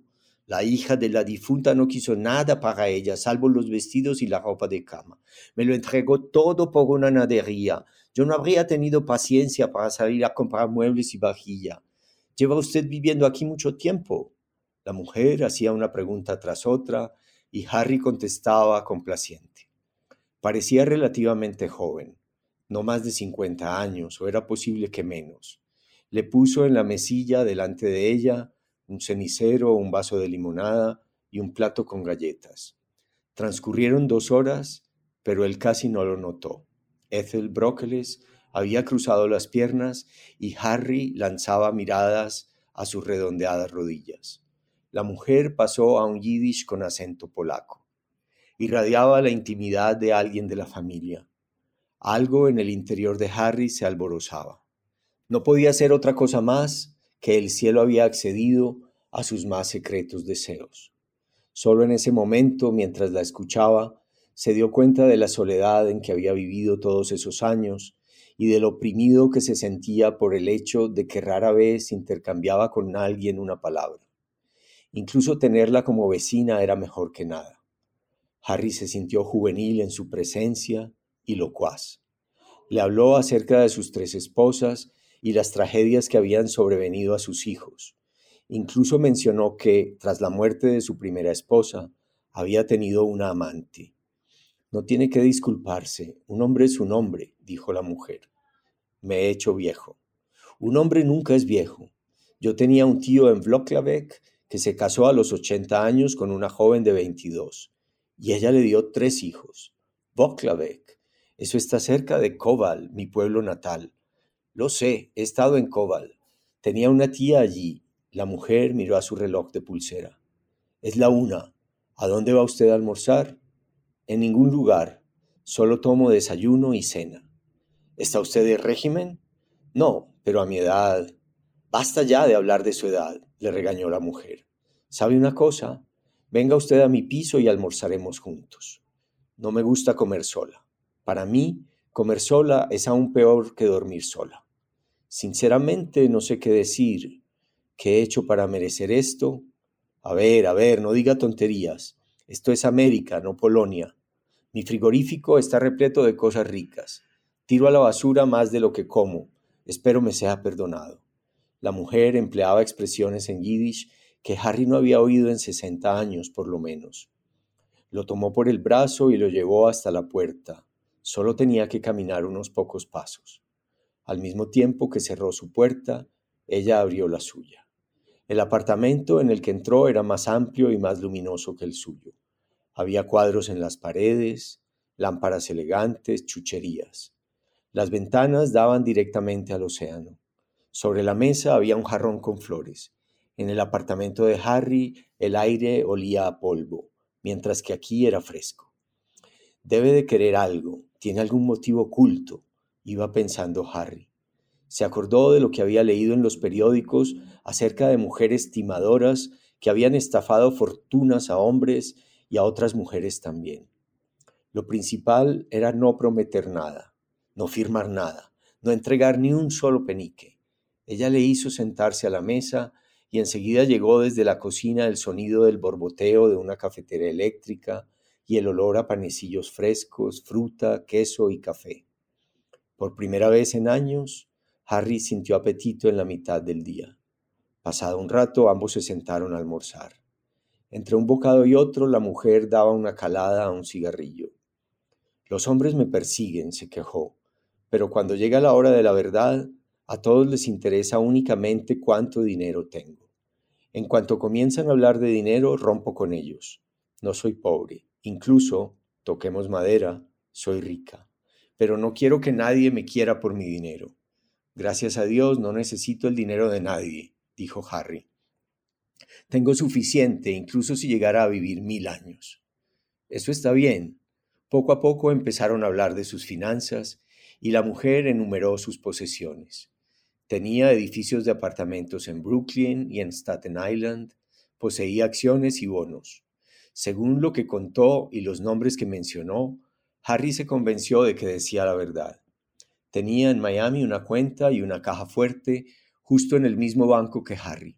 La hija de la difunta no quiso nada para ella, salvo los vestidos y la ropa de cama. Me lo entregó todo por una nadería. Yo no habría tenido paciencia para salir a comprar muebles y vajilla. ¿Lleva usted viviendo aquí mucho tiempo? La mujer hacía una pregunta tras otra y Harry contestaba complaciente. Parecía relativamente joven, no más de 50 años, o era posible que menos. Le puso en la mesilla delante de ella un cenicero, un vaso de limonada y un plato con galletas. Transcurrieron dos horas, pero él casi no lo notó. Ethel Brockles había cruzado las piernas y Harry lanzaba miradas a sus redondeadas rodillas. La mujer pasó a un yiddish con acento polaco irradiaba la intimidad de alguien de la familia. Algo en el interior de Harry se alborozaba. No podía ser otra cosa más que el cielo había accedido a sus más secretos deseos. Solo en ese momento, mientras la escuchaba, se dio cuenta de la soledad en que había vivido todos esos años y del oprimido que se sentía por el hecho de que rara vez intercambiaba con alguien una palabra. Incluso tenerla como vecina era mejor que nada. Harry se sintió juvenil en su presencia y locuaz. Le habló acerca de sus tres esposas y las tragedias que habían sobrevenido a sus hijos. Incluso mencionó que, tras la muerte de su primera esposa, había tenido una amante. No tiene que disculparse, un hombre es un hombre, dijo la mujer. Me he hecho viejo. Un hombre nunca es viejo. Yo tenía un tío en Vloklavek que se casó a los 80 años con una joven de 22 y ella le dio tres hijos. Voklavek, eso está cerca de Koval, mi pueblo natal. Lo sé, he estado en Koval. Tenía una tía allí. La mujer miró a su reloj de pulsera. Es la una. ¿A dónde va usted a almorzar? En ningún lugar. Solo tomo desayuno y cena. ¿Está usted de régimen? No, pero a mi edad. Basta ya de hablar de su edad, le regañó la mujer. ¿Sabe una cosa? Venga usted a mi piso y almorzaremos juntos. No me gusta comer sola. Para mí, comer sola es aún peor que dormir sola. Sinceramente, no sé qué decir. ¿Qué he hecho para merecer esto? A ver, a ver, no diga tonterías. Esto es América, no Polonia. Mi frigorífico está repleto de cosas ricas. Tiro a la basura más de lo que como. Espero me sea perdonado. La mujer empleaba expresiones en yiddish que Harry no había oído en 60 años por lo menos. Lo tomó por el brazo y lo llevó hasta la puerta. Solo tenía que caminar unos pocos pasos. Al mismo tiempo que cerró su puerta, ella abrió la suya. El apartamento en el que entró era más amplio y más luminoso que el suyo. Había cuadros en las paredes, lámparas elegantes, chucherías. Las ventanas daban directamente al océano. Sobre la mesa había un jarrón con flores en el apartamento de Harry el aire olía a polvo, mientras que aquí era fresco. Debe de querer algo, tiene algún motivo oculto, iba pensando Harry. Se acordó de lo que había leído en los periódicos acerca de mujeres timadoras que habían estafado fortunas a hombres y a otras mujeres también. Lo principal era no prometer nada, no firmar nada, no entregar ni un solo penique. Ella le hizo sentarse a la mesa y enseguida llegó desde la cocina el sonido del borboteo de una cafetera eléctrica y el olor a panecillos frescos, fruta, queso y café. Por primera vez en años, Harry sintió apetito en la mitad del día. Pasado un rato, ambos se sentaron a almorzar. Entre un bocado y otro, la mujer daba una calada a un cigarrillo. Los hombres me persiguen, se quejó, pero cuando llega la hora de la verdad, a todos les interesa únicamente cuánto dinero tengo. En cuanto comienzan a hablar de dinero, rompo con ellos. No soy pobre. Incluso, toquemos madera, soy rica. Pero no quiero que nadie me quiera por mi dinero. Gracias a Dios no necesito el dinero de nadie, dijo Harry. Tengo suficiente, incluso si llegara a vivir mil años. Eso está bien. Poco a poco empezaron a hablar de sus finanzas y la mujer enumeró sus posesiones. Tenía edificios de apartamentos en Brooklyn y en Staten Island, poseía acciones y bonos. Según lo que contó y los nombres que mencionó, Harry se convenció de que decía la verdad. Tenía en Miami una cuenta y una caja fuerte justo en el mismo banco que Harry.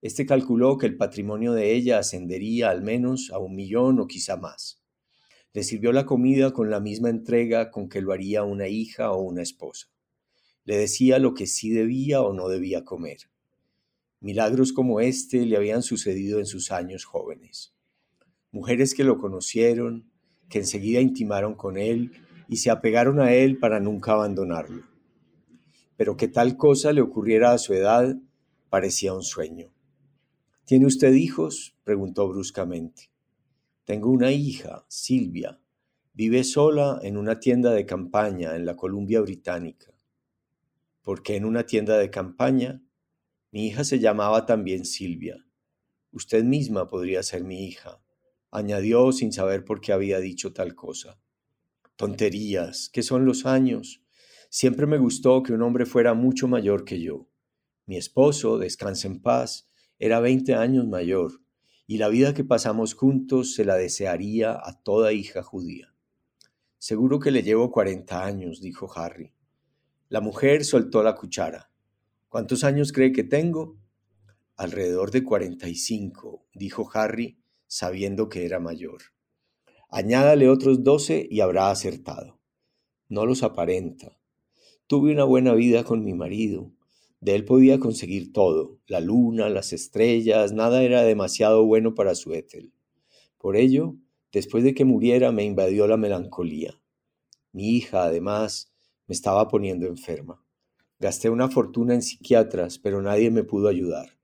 Este calculó que el patrimonio de ella ascendería al menos a un millón o quizá más. Le sirvió la comida con la misma entrega con que lo haría una hija o una esposa. Le decía lo que sí debía o no debía comer. Milagros como este le habían sucedido en sus años jóvenes. Mujeres que lo conocieron, que enseguida intimaron con él y se apegaron a él para nunca abandonarlo. Pero que tal cosa le ocurriera a su edad parecía un sueño. ¿Tiene usted hijos? preguntó bruscamente. Tengo una hija, Silvia. Vive sola en una tienda de campaña en la Columbia Británica. ¿Por qué en una tienda de campaña? Mi hija se llamaba también Silvia. Usted misma podría ser mi hija, añadió sin saber por qué había dicho tal cosa. Tonterías, ¿qué son los años? Siempre me gustó que un hombre fuera mucho mayor que yo. Mi esposo, descanse en paz, era veinte años mayor y la vida que pasamos juntos se la desearía a toda hija judía. Seguro que le llevo cuarenta años, dijo Harry. La mujer soltó la cuchara. ¿Cuántos años cree que tengo? Alrededor de cuarenta y cinco, dijo Harry, sabiendo que era mayor. Añádale otros doce y habrá acertado. No los aparenta. Tuve una buena vida con mi marido, de él podía conseguir todo, la luna, las estrellas, nada era demasiado bueno para su Ethel. Por ello, después de que muriera me invadió la melancolía. Mi hija, además, me estaba poniendo enferma. Gasté una fortuna en psiquiatras, pero nadie me pudo ayudar.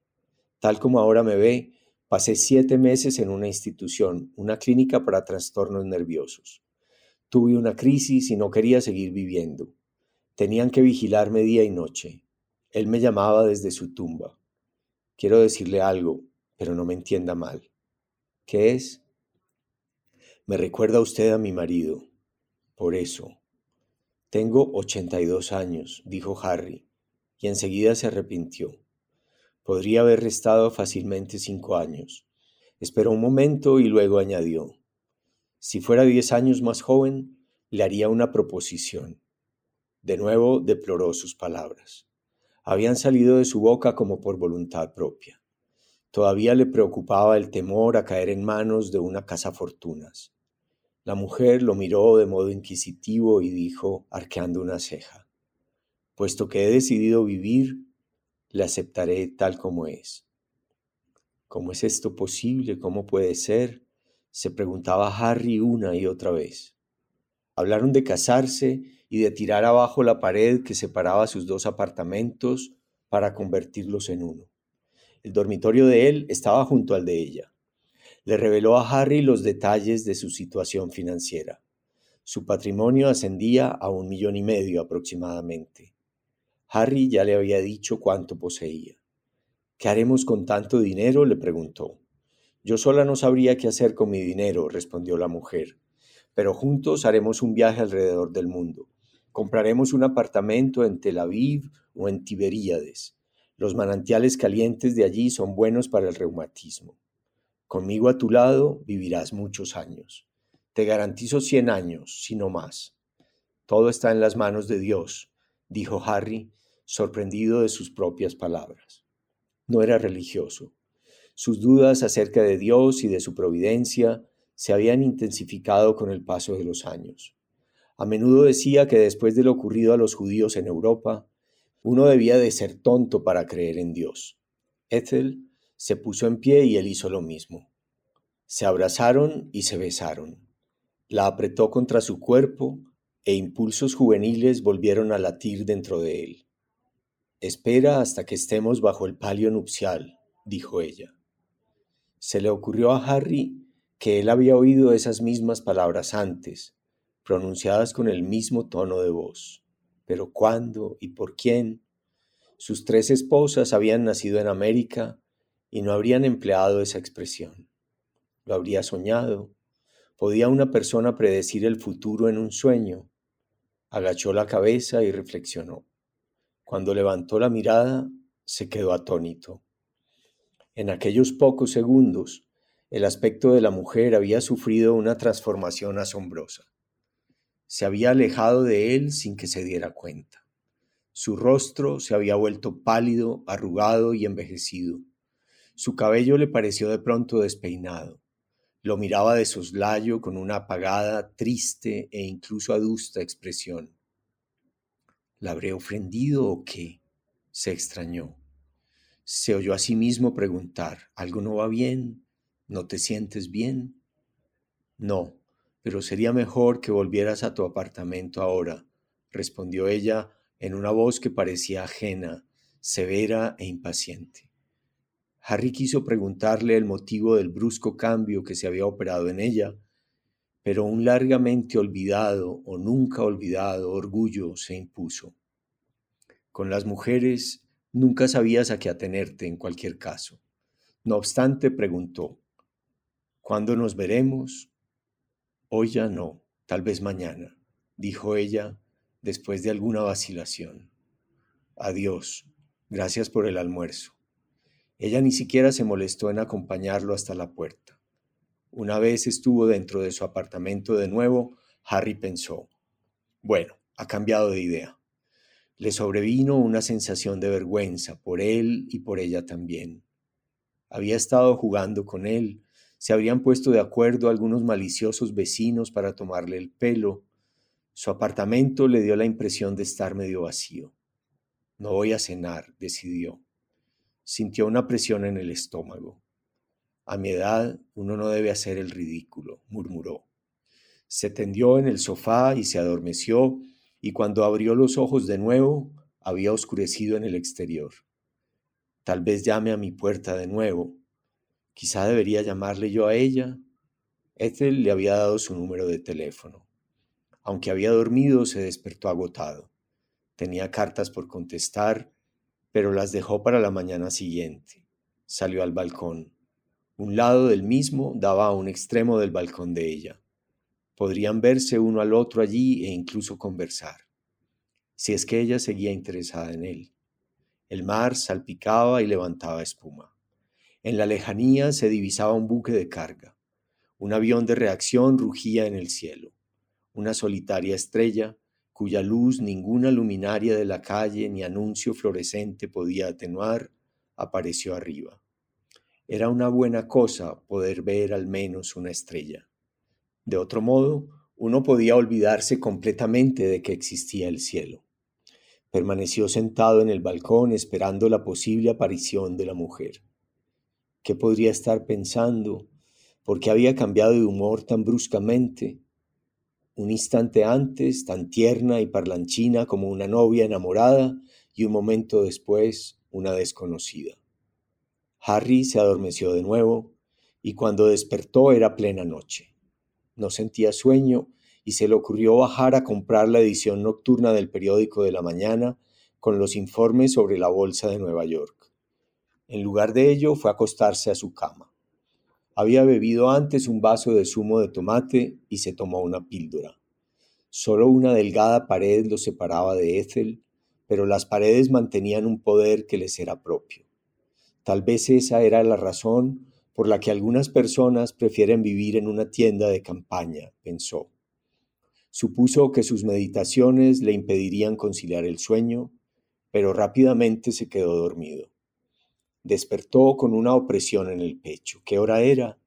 Tal como ahora me ve, pasé siete meses en una institución, una clínica para trastornos nerviosos. Tuve una crisis y no quería seguir viviendo. Tenían que vigilarme día y noche. Él me llamaba desde su tumba. Quiero decirle algo, pero no me entienda mal. ¿Qué es? Me recuerda usted a mi marido. Por eso. Tengo 82 años, dijo Harry, y enseguida se arrepintió. Podría haber restado fácilmente cinco años. Esperó un momento y luego añadió, si fuera diez años más joven, le haría una proposición. De nuevo deploró sus palabras habían salido de su boca como por voluntad propia. Todavía le preocupaba el temor a caer en manos de una fortunas. La mujer lo miró de modo inquisitivo y dijo, arqueando una ceja, Puesto que he decidido vivir, le aceptaré tal como es. ¿Cómo es esto posible? ¿Cómo puede ser? se preguntaba Harry una y otra vez. Hablaron de casarse y de tirar abajo la pared que separaba sus dos apartamentos para convertirlos en uno. El dormitorio de él estaba junto al de ella. Le reveló a Harry los detalles de su situación financiera. Su patrimonio ascendía a un millón y medio aproximadamente. Harry ya le había dicho cuánto poseía. ¿Qué haremos con tanto dinero? le preguntó. Yo sola no sabría qué hacer con mi dinero, respondió la mujer, pero juntos haremos un viaje alrededor del mundo. Compraremos un apartamento en Tel Aviv o en Tiberíades. Los manantiales calientes de allí son buenos para el reumatismo. Conmigo a tu lado vivirás muchos años. Te garantizo cien años, si no más. Todo está en las manos de Dios, dijo Harry, sorprendido de sus propias palabras. No era religioso. Sus dudas acerca de Dios y de su providencia se habían intensificado con el paso de los años. A menudo decía que después de lo ocurrido a los judíos en Europa, uno debía de ser tonto para creer en Dios. Ethel se puso en pie y él hizo lo mismo. Se abrazaron y se besaron. La apretó contra su cuerpo e impulsos juveniles volvieron a latir dentro de él. Espera hasta que estemos bajo el palio nupcial, dijo ella. Se le ocurrió a Harry que él había oído esas mismas palabras antes, pronunciadas con el mismo tono de voz. Pero ¿cuándo y por quién? Sus tres esposas habían nacido en América y no habrían empleado esa expresión. Lo habría soñado. ¿Podía una persona predecir el futuro en un sueño? Agachó la cabeza y reflexionó. Cuando levantó la mirada, se quedó atónito. En aquellos pocos segundos, el aspecto de la mujer había sufrido una transformación asombrosa se había alejado de él sin que se diera cuenta. Su rostro se había vuelto pálido, arrugado y envejecido. Su cabello le pareció de pronto despeinado. Lo miraba de soslayo con una apagada, triste e incluso adusta expresión. ¿La habré ofendido o qué? se extrañó. Se oyó a sí mismo preguntar, ¿algo no va bien? ¿No te sientes bien? No, pero sería mejor que volvieras a tu apartamento ahora, respondió ella en una voz que parecía ajena, severa e impaciente. Harry quiso preguntarle el motivo del brusco cambio que se había operado en ella, pero un largamente olvidado o nunca olvidado orgullo se impuso. Con las mujeres nunca sabías a qué atenerte en cualquier caso. No obstante, preguntó, ¿Cuándo nos veremos? Hoy ya no, tal vez mañana, dijo ella después de alguna vacilación. Adiós, gracias por el almuerzo. Ella ni siquiera se molestó en acompañarlo hasta la puerta. Una vez estuvo dentro de su apartamento de nuevo, Harry pensó, bueno, ha cambiado de idea. Le sobrevino una sensación de vergüenza por él y por ella también. Había estado jugando con él, se habrían puesto de acuerdo algunos maliciosos vecinos para tomarle el pelo. Su apartamento le dio la impresión de estar medio vacío. No voy a cenar, decidió sintió una presión en el estómago. A mi edad uno no debe hacer el ridículo, murmuró. Se tendió en el sofá y se adormeció, y cuando abrió los ojos de nuevo, había oscurecido en el exterior. Tal vez llame a mi puerta de nuevo. Quizá debería llamarle yo a ella. Ethel le había dado su número de teléfono. Aunque había dormido, se despertó agotado. Tenía cartas por contestar pero las dejó para la mañana siguiente. Salió al balcón. Un lado del mismo daba a un extremo del balcón de ella. Podrían verse uno al otro allí e incluso conversar, si es que ella seguía interesada en él. El mar salpicaba y levantaba espuma. En la lejanía se divisaba un buque de carga. Un avión de reacción rugía en el cielo. Una solitaria estrella cuya luz ninguna luminaria de la calle ni anuncio fluorescente podía atenuar, apareció arriba. Era una buena cosa poder ver al menos una estrella. De otro modo, uno podía olvidarse completamente de que existía el cielo. Permaneció sentado en el balcón esperando la posible aparición de la mujer. ¿Qué podría estar pensando? ¿Por qué había cambiado de humor tan bruscamente? Un instante antes tan tierna y parlanchina como una novia enamorada y un momento después una desconocida. Harry se adormeció de nuevo y cuando despertó era plena noche. No sentía sueño y se le ocurrió bajar a comprar la edición nocturna del periódico de la mañana con los informes sobre la bolsa de Nueva York. En lugar de ello fue a acostarse a su cama. Había bebido antes un vaso de zumo de tomate y se tomó una píldora. Solo una delgada pared lo separaba de Ethel, pero las paredes mantenían un poder que les era propio. Tal vez esa era la razón por la que algunas personas prefieren vivir en una tienda de campaña, pensó. Supuso que sus meditaciones le impedirían conciliar el sueño, pero rápidamente se quedó dormido. Despertó con una opresión en el pecho. ¿Qué hora era?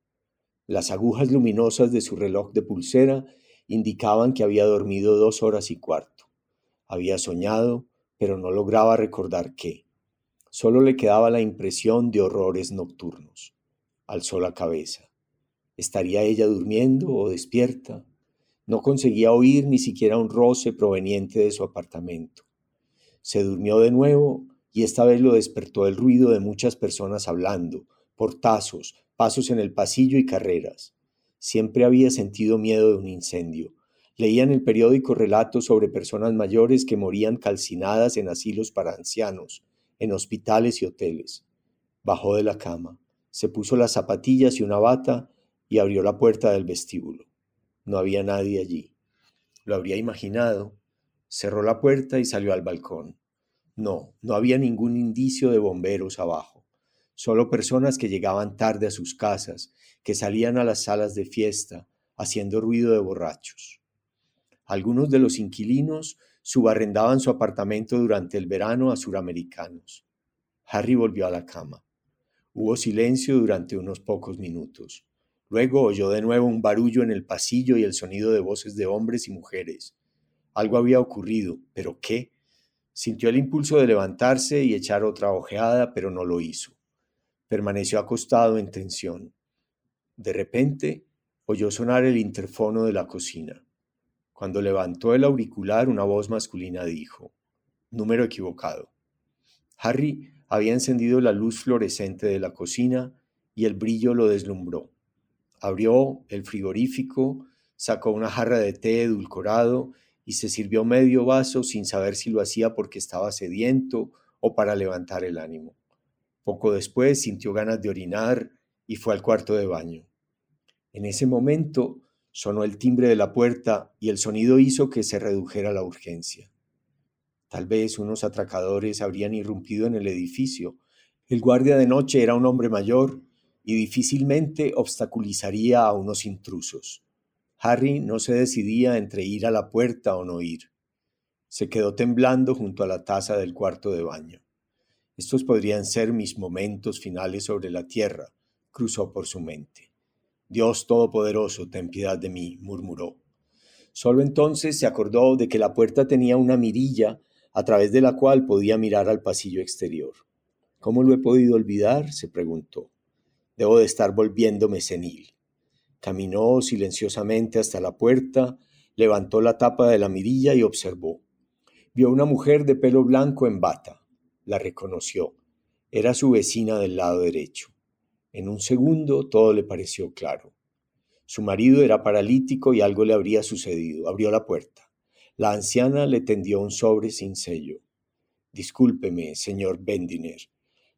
Las agujas luminosas de su reloj de pulsera indicaban que había dormido dos horas y cuarto. Había soñado, pero no lograba recordar qué. Solo le quedaba la impresión de horrores nocturnos. Alzó la cabeza. ¿Estaría ella durmiendo o despierta? No conseguía oír ni siquiera un roce proveniente de su apartamento. Se durmió de nuevo y esta vez lo despertó el ruido de muchas personas hablando, portazos, pasos en el pasillo y carreras. Siempre había sentido miedo de un incendio. Leía en el periódico relatos sobre personas mayores que morían calcinadas en asilos para ancianos, en hospitales y hoteles. Bajó de la cama, se puso las zapatillas y una bata y abrió la puerta del vestíbulo. No había nadie allí. Lo habría imaginado. Cerró la puerta y salió al balcón. No, no había ningún indicio de bomberos abajo, solo personas que llegaban tarde a sus casas, que salían a las salas de fiesta, haciendo ruido de borrachos. Algunos de los inquilinos subarrendaban su apartamento durante el verano a suramericanos. Harry volvió a la cama. Hubo silencio durante unos pocos minutos. Luego oyó de nuevo un barullo en el pasillo y el sonido de voces de hombres y mujeres. Algo había ocurrido, pero ¿qué? Sintió el impulso de levantarse y echar otra ojeada, pero no lo hizo. Permaneció acostado en tensión. De repente oyó sonar el interfono de la cocina. Cuando levantó el auricular, una voz masculina dijo, número equivocado. Harry había encendido la luz fluorescente de la cocina y el brillo lo deslumbró. Abrió el frigorífico, sacó una jarra de té edulcorado y se sirvió medio vaso sin saber si lo hacía porque estaba sediento o para levantar el ánimo. Poco después sintió ganas de orinar y fue al cuarto de baño. En ese momento sonó el timbre de la puerta y el sonido hizo que se redujera la urgencia. Tal vez unos atracadores habrían irrumpido en el edificio. El guardia de noche era un hombre mayor y difícilmente obstaculizaría a unos intrusos. Harry no se decidía entre ir a la puerta o no ir. Se quedó temblando junto a la taza del cuarto de baño. Estos podrían ser mis momentos finales sobre la tierra, cruzó por su mente. Dios Todopoderoso, ten piedad de mí, murmuró. Solo entonces se acordó de que la puerta tenía una mirilla a través de la cual podía mirar al pasillo exterior. ¿Cómo lo he podido olvidar? se preguntó. Debo de estar volviéndome senil. Caminó silenciosamente hasta la puerta, levantó la tapa de la mirilla y observó. Vio una mujer de pelo blanco en bata. La reconoció. Era su vecina del lado derecho. En un segundo todo le pareció claro. Su marido era paralítico y algo le habría sucedido. Abrió la puerta. La anciana le tendió un sobre sin sello. Discúlpeme, señor Bendiner.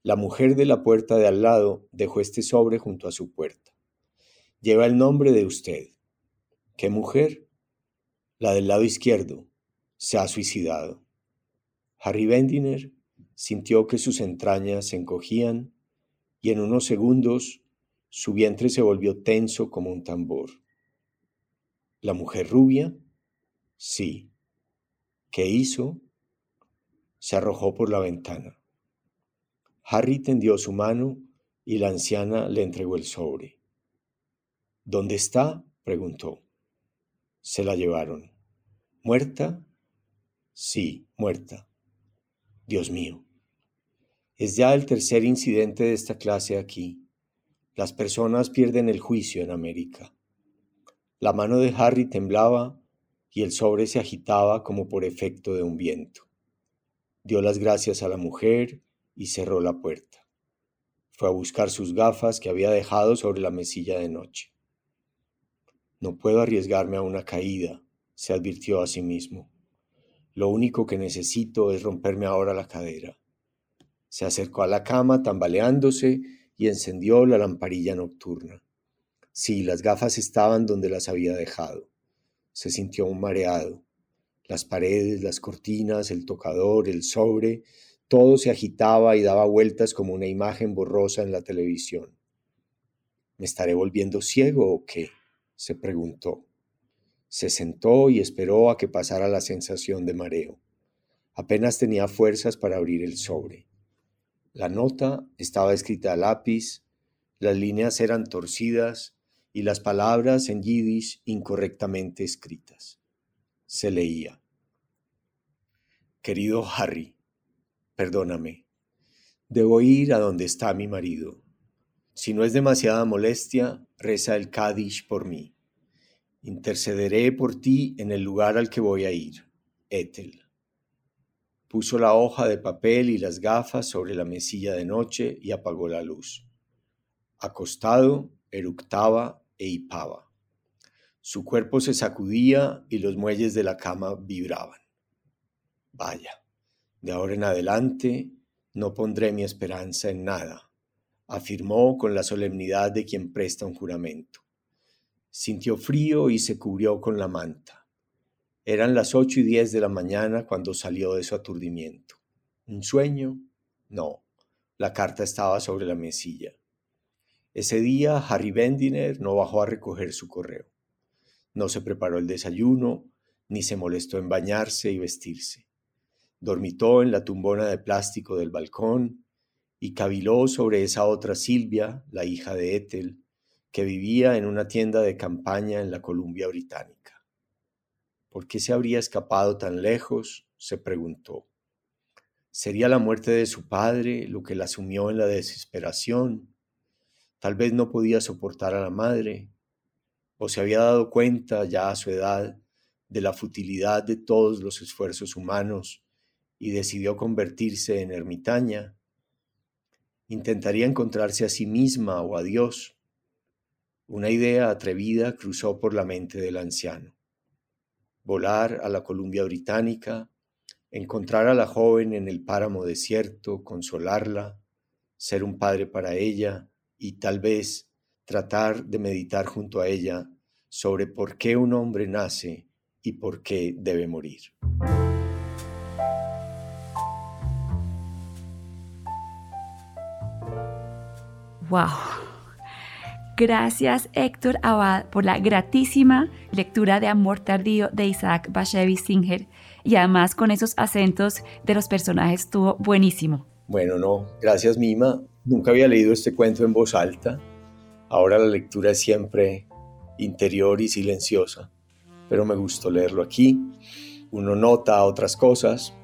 La mujer de la puerta de al lado dejó este sobre junto a su puerta. Lleva el nombre de usted. ¿Qué mujer? La del lado izquierdo. Se ha suicidado. Harry Bendiner sintió que sus entrañas se encogían y en unos segundos su vientre se volvió tenso como un tambor. ¿La mujer rubia? Sí. ¿Qué hizo? Se arrojó por la ventana. Harry tendió su mano y la anciana le entregó el sobre. ¿Dónde está? preguntó. Se la llevaron. ¿Muerta? Sí, muerta. Dios mío. Es ya el tercer incidente de esta clase aquí. Las personas pierden el juicio en América. La mano de Harry temblaba y el sobre se agitaba como por efecto de un viento. Dio las gracias a la mujer y cerró la puerta. Fue a buscar sus gafas que había dejado sobre la mesilla de noche. No puedo arriesgarme a una caída, se advirtió a sí mismo. Lo único que necesito es romperme ahora la cadera. Se acercó a la cama tambaleándose y encendió la lamparilla nocturna. Sí, las gafas estaban donde las había dejado. Se sintió un mareado. Las paredes, las cortinas, el tocador, el sobre, todo se agitaba y daba vueltas como una imagen borrosa en la televisión. ¿Me estaré volviendo ciego o qué? Se preguntó. Se sentó y esperó a que pasara la sensación de mareo. Apenas tenía fuerzas para abrir el sobre. La nota estaba escrita a lápiz, las líneas eran torcidas y las palabras en yiddish incorrectamente escritas. Se leía. Querido Harry, perdóname. Debo ir a donde está mi marido. Si no es demasiada molestia, reza el Kadish por mí. Intercederé por ti en el lugar al que voy a ir. Ethel. Puso la hoja de papel y las gafas sobre la mesilla de noche y apagó la luz. Acostado, eructaba e hipaba. Su cuerpo se sacudía y los muelles de la cama vibraban. Vaya, de ahora en adelante no pondré mi esperanza en nada afirmó con la solemnidad de quien presta un juramento. Sintió frío y se cubrió con la manta. Eran las ocho y diez de la mañana cuando salió de su aturdimiento. ¿Un sueño? No, la carta estaba sobre la mesilla. Ese día Harry Bendiner no bajó a recoger su correo. No se preparó el desayuno, ni se molestó en bañarse y vestirse. Dormitó en la tumbona de plástico del balcón y caviló sobre esa otra Silvia, la hija de Ethel, que vivía en una tienda de campaña en la Columbia Británica. ¿Por qué se habría escapado tan lejos? se preguntó. ¿Sería la muerte de su padre lo que la sumió en la desesperación? Tal vez no podía soportar a la madre, o se había dado cuenta ya a su edad de la futilidad de todos los esfuerzos humanos y decidió convertirse en ermitaña. Intentaría encontrarse a sí misma o a Dios. Una idea atrevida cruzó por la mente del anciano. Volar a la Columbia Británica, encontrar a la joven en el páramo desierto, consolarla, ser un padre para ella y tal vez tratar de meditar junto a ella sobre por qué un hombre nace y por qué debe morir. ¡Wow! Gracias Héctor Abad por la gratísima lectura de Amor Tardío de Isaac Bashevis Singer y además con esos acentos de los personajes estuvo buenísimo. Bueno, no, gracias Mima. Nunca había leído este cuento en voz alta. Ahora la lectura es siempre interior y silenciosa, pero me gustó leerlo aquí. Uno nota otras cosas.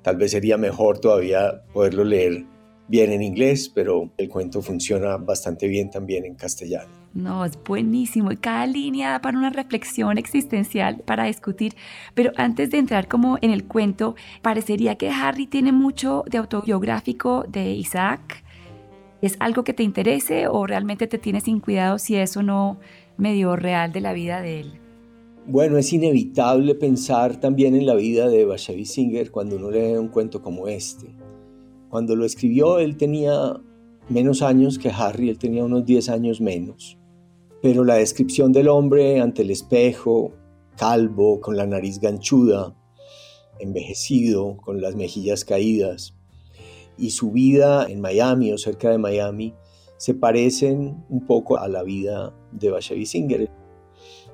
Tal vez sería mejor todavía poderlo leer bien en inglés, pero el cuento funciona bastante bien también en castellano. No, es buenísimo y cada línea da para una reflexión existencial para discutir. Pero antes de entrar como en el cuento, parecería que Harry tiene mucho de autobiográfico de Isaac. ¿Es algo que te interese o realmente te tienes sin cuidado si eso no medio real de la vida de él? Bueno, es inevitable pensar también en la vida de Bashevi Singer cuando uno lee un cuento como este. Cuando lo escribió él tenía menos años que Harry, él tenía unos 10 años menos. Pero la descripción del hombre ante el espejo, calvo, con la nariz ganchuda, envejecido, con las mejillas caídas, y su vida en Miami o cerca de Miami, se parecen un poco a la vida de Bashevi Singer.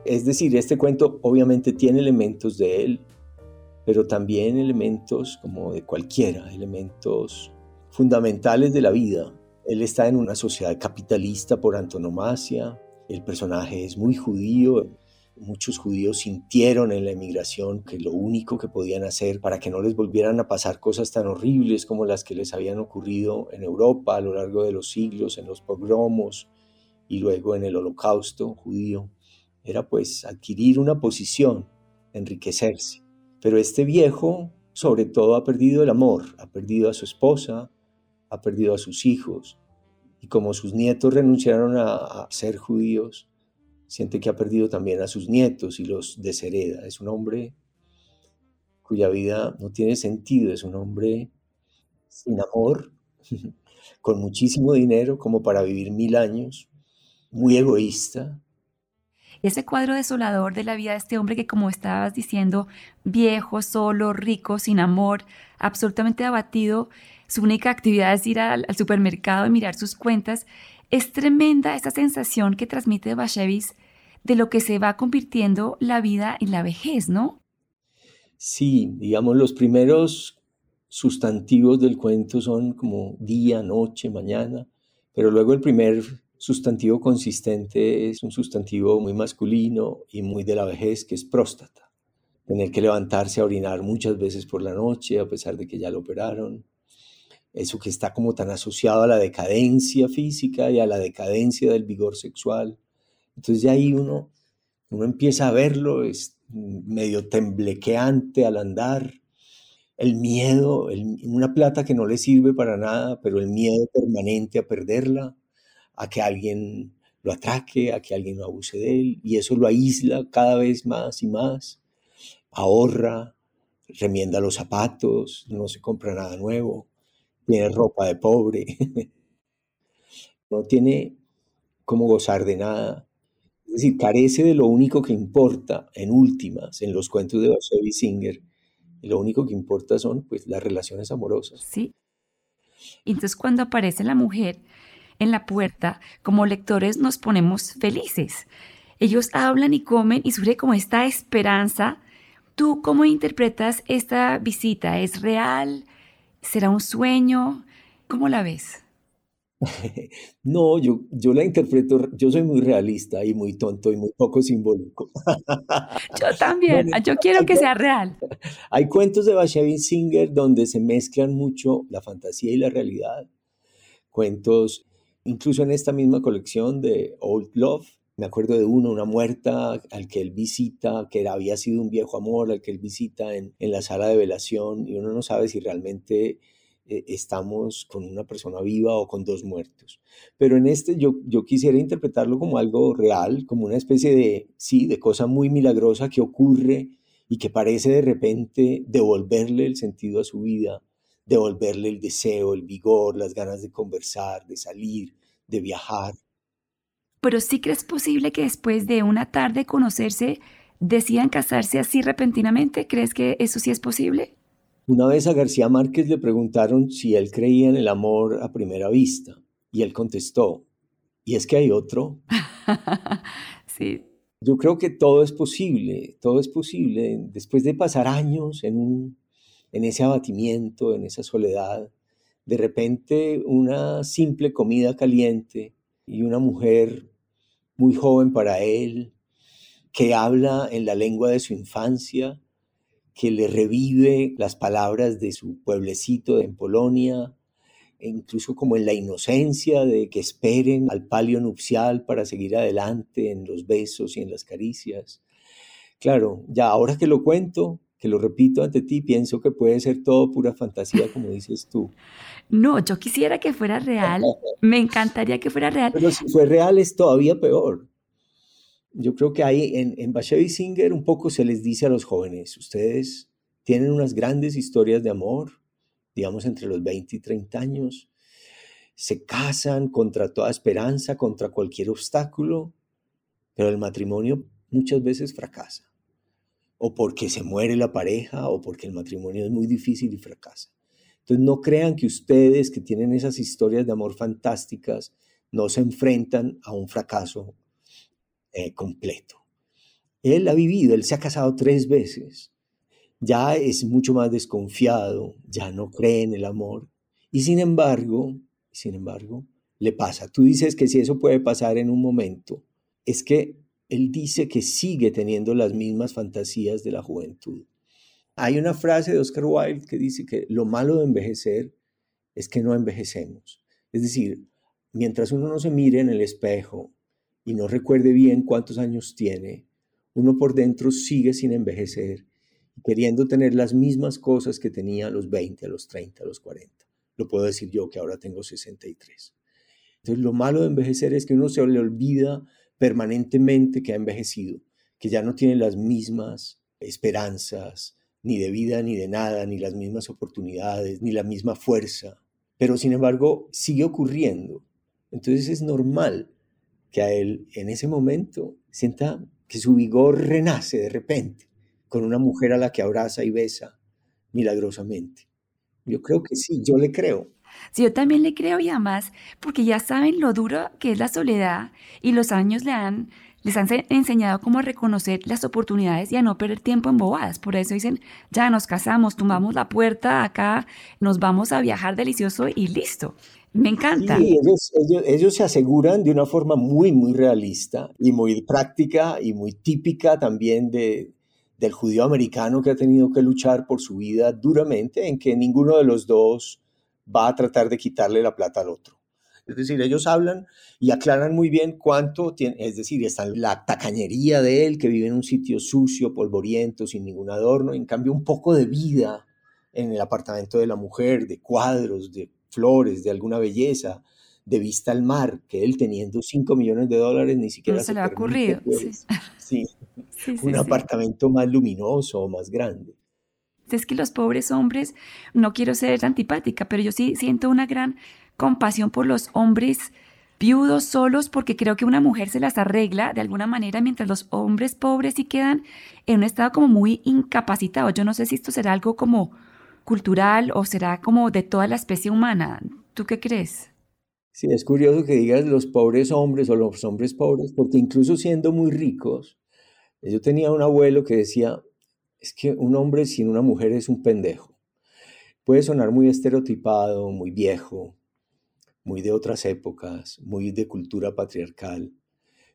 Es decir, este cuento obviamente tiene elementos de él, pero también elementos como de cualquiera, elementos fundamentales de la vida. Él está en una sociedad capitalista por antonomasia, el personaje es muy judío, muchos judíos sintieron en la emigración que lo único que podían hacer para que no les volvieran a pasar cosas tan horribles como las que les habían ocurrido en Europa a lo largo de los siglos, en los pogromos y luego en el holocausto judío, era pues adquirir una posición, enriquecerse. Pero este viejo, sobre todo, ha perdido el amor, ha perdido a su esposa, ha perdido a sus hijos. Y como sus nietos renunciaron a, ser judíos, siente que ha perdido también a sus nietos y los deshereda. Es un hombre cuya vida no tiene sentido, es un hombre sin amor, con muchísimo dinero como para vivir mil años, muy egoísta, ese cuadro desolador de la vida de este hombre que, como estabas diciendo, viejo, solo, rico, sin amor, absolutamente abatido, su única actividad es ir al, supermercado y mirar sus cuentas, es tremenda esa sensación que transmite Bashevis de lo que se va convirtiendo la vida en la vejez, ¿no? Sí, digamos, los primeros sustantivos del cuento son como día, noche, mañana, pero luego el primer sustantivo consistente es un sustantivo muy masculino y muy de la vejez, que es próstata. Tener que levantarse a orinar muchas veces por la noche, a pesar de que ya lo operaron. Eso que está como tan asociado a la decadencia física y a la decadencia del vigor sexual. Entonces ya ahí uno, uno empieza a verlo, es medio temblequeante al andar. El miedo, una plata que no le sirve para nada, pero el miedo permanente a perderla a que alguien lo atraque, a que alguien lo abuse de él, y eso lo aísla cada vez más y más. Ahorra, remienda los zapatos, no se compra nada nuevo, tiene ropa de pobre, no tiene cómo gozar de nada. Es decir, carece de lo único que importa, en últimas, en los cuentos de Basevi Singer, lo único que importa son pues las relaciones amorosas. Sí. Entonces cuando aparece la mujer, en la puerta, como lectores nos ponemos felices. Ellos hablan y comen y surge como esta esperanza. ¿Tú cómo interpretas esta visita? ¿Es real? ¿Será un sueño? ¿Cómo la ves? No, yo, yo la interpreto, yo soy muy realista y muy tonto y muy poco simbólico. Yo también, yo quiero que sea real. Hay cuentos de Bashevis Singer donde se mezclan mucho la fantasía y la realidad. Cuentos, incluso en esta misma colección de Old Love, me acuerdo de uno, una muerta al que él visita, que había sido un viejo amor, al que él visita en, en la sala de velación y uno no sabe si realmente eh, estamos con una persona viva o con dos muertos. Pero en este yo, yo quisiera interpretarlo como algo real, como una especie de, sí, de cosa muy milagrosa que ocurre y que parece de repente devolverle el sentido a su vida, devolverle el deseo, el vigor, las ganas de conversar, de salir, de viajar. Pero sí crees posible que después de una tarde conocerse decidan casarse así repentinamente? ¿Crees que eso sí es posible? Una vez a García Márquez le preguntaron si él creía en el amor a primera vista y él contestó, ¿y es que hay otro? sí. Yo creo que todo es posible, todo es posible. Después de pasar años en, un, en ese abatimiento, en esa soledad, de repente una simple comida caliente y una mujer muy joven para él, que habla en la lengua de su infancia, que le revive las palabras de su pueblecito en Polonia, e incluso como en la inocencia de que esperen al palio nupcial para seguir adelante en los besos y en las caricias. Claro, ya ahora que lo cuento, que lo repito ante ti, pienso que puede ser todo pura fantasía, como dices tú. No, yo quisiera que fuera real. Me encantaría que fuera real. Pero si fue real es todavía peor yo creo que ahí en, en y Singer un poco se les dice a los jóvenes, ustedes tienen unas grandes historias de amor, digamos entre los 20 y 30 años, se casan contra toda esperanza, contra cualquier obstáculo, pero el matrimonio muchas veces fracasa, o porque se muere la pareja, o porque el matrimonio es muy difícil y fracasa. Entonces no crean que ustedes que tienen esas historias de amor fantásticas no se enfrentan a un fracaso eh, completo. Él ha vivido, él se ha casado tres veces, ya es mucho más desconfiado, ya no cree en el amor y sin embargo, sin embargo, le pasa. Tú dices que si eso puede pasar en un momento, es que él dice que sigue teniendo las mismas fantasías de la juventud. Hay una frase de Oscar Wilde que dice que lo malo de envejecer es que no envejecemos. Es decir, mientras uno no se mire en el espejo y no recuerde bien cuántos años tiene, uno por dentro sigue sin envejecer, queriendo tener las mismas cosas que tenía a los 20, a los 30, a los 40. Lo puedo decir yo que ahora tengo 63. Entonces lo malo de envejecer es que uno se le olvida permanentemente que ha envejecido, que ya no tiene las mismas esperanzas, ni de vida, ni de nada, ni las mismas oportunidades, ni la misma fuerza. Pero sin embargo sigue ocurriendo. Entonces es normal que a él en ese momento sienta que su vigor renace de repente con una mujer a la que abraza y besa milagrosamente. Yo creo que sí, yo le creo. Sí, yo también le creo y además porque ya saben lo duro que es la soledad y los años le han, les han enseñado cómo reconocer las oportunidades y a no perder tiempo en bobadas. Por eso dicen, ya nos casamos, tumbamos la puerta acá, nos vamos a viajar delicioso y listo. Me encanta. Sí, ellos, se aseguran de una forma muy, muy realista y muy práctica y muy típica también de, del judío americano que ha tenido que luchar por su vida duramente, en que ninguno de los dos va a tratar de quitarle la plata al otro. Es decir, ellos hablan y aclaran muy bien cuánto tiene, es decir, está la tacañería de él, que vive en un sitio sucio, polvoriento, sin ningún adorno, en cambio un poco de vida en el apartamento de la mujer, de cuadros, de flores, de alguna belleza, de vista al mar, que él teniendo 5 millones de dólares ni siquiera se, le ha ocurrido. Pues, sí. un apartamento más luminoso o más grande. Es que los pobres hombres, no quiero ser antipática, pero yo sí siento una gran compasión por los hombres viudos solos porque creo que una mujer se las arregla de alguna manera mientras los hombres pobres sí quedan en un estado como muy incapacitado. Yo no sé si esto será algo como cultural o será como de toda la especie humana? ¿Tú qué crees? Sí, es curioso que digas los pobres hombres o los hombres pobres, porque incluso siendo muy ricos, yo tenía un abuelo que decía, es que un hombre sin una mujer es un pendejo. Puede sonar muy estereotipado, muy viejo, muy de otras épocas, muy de cultura patriarcal,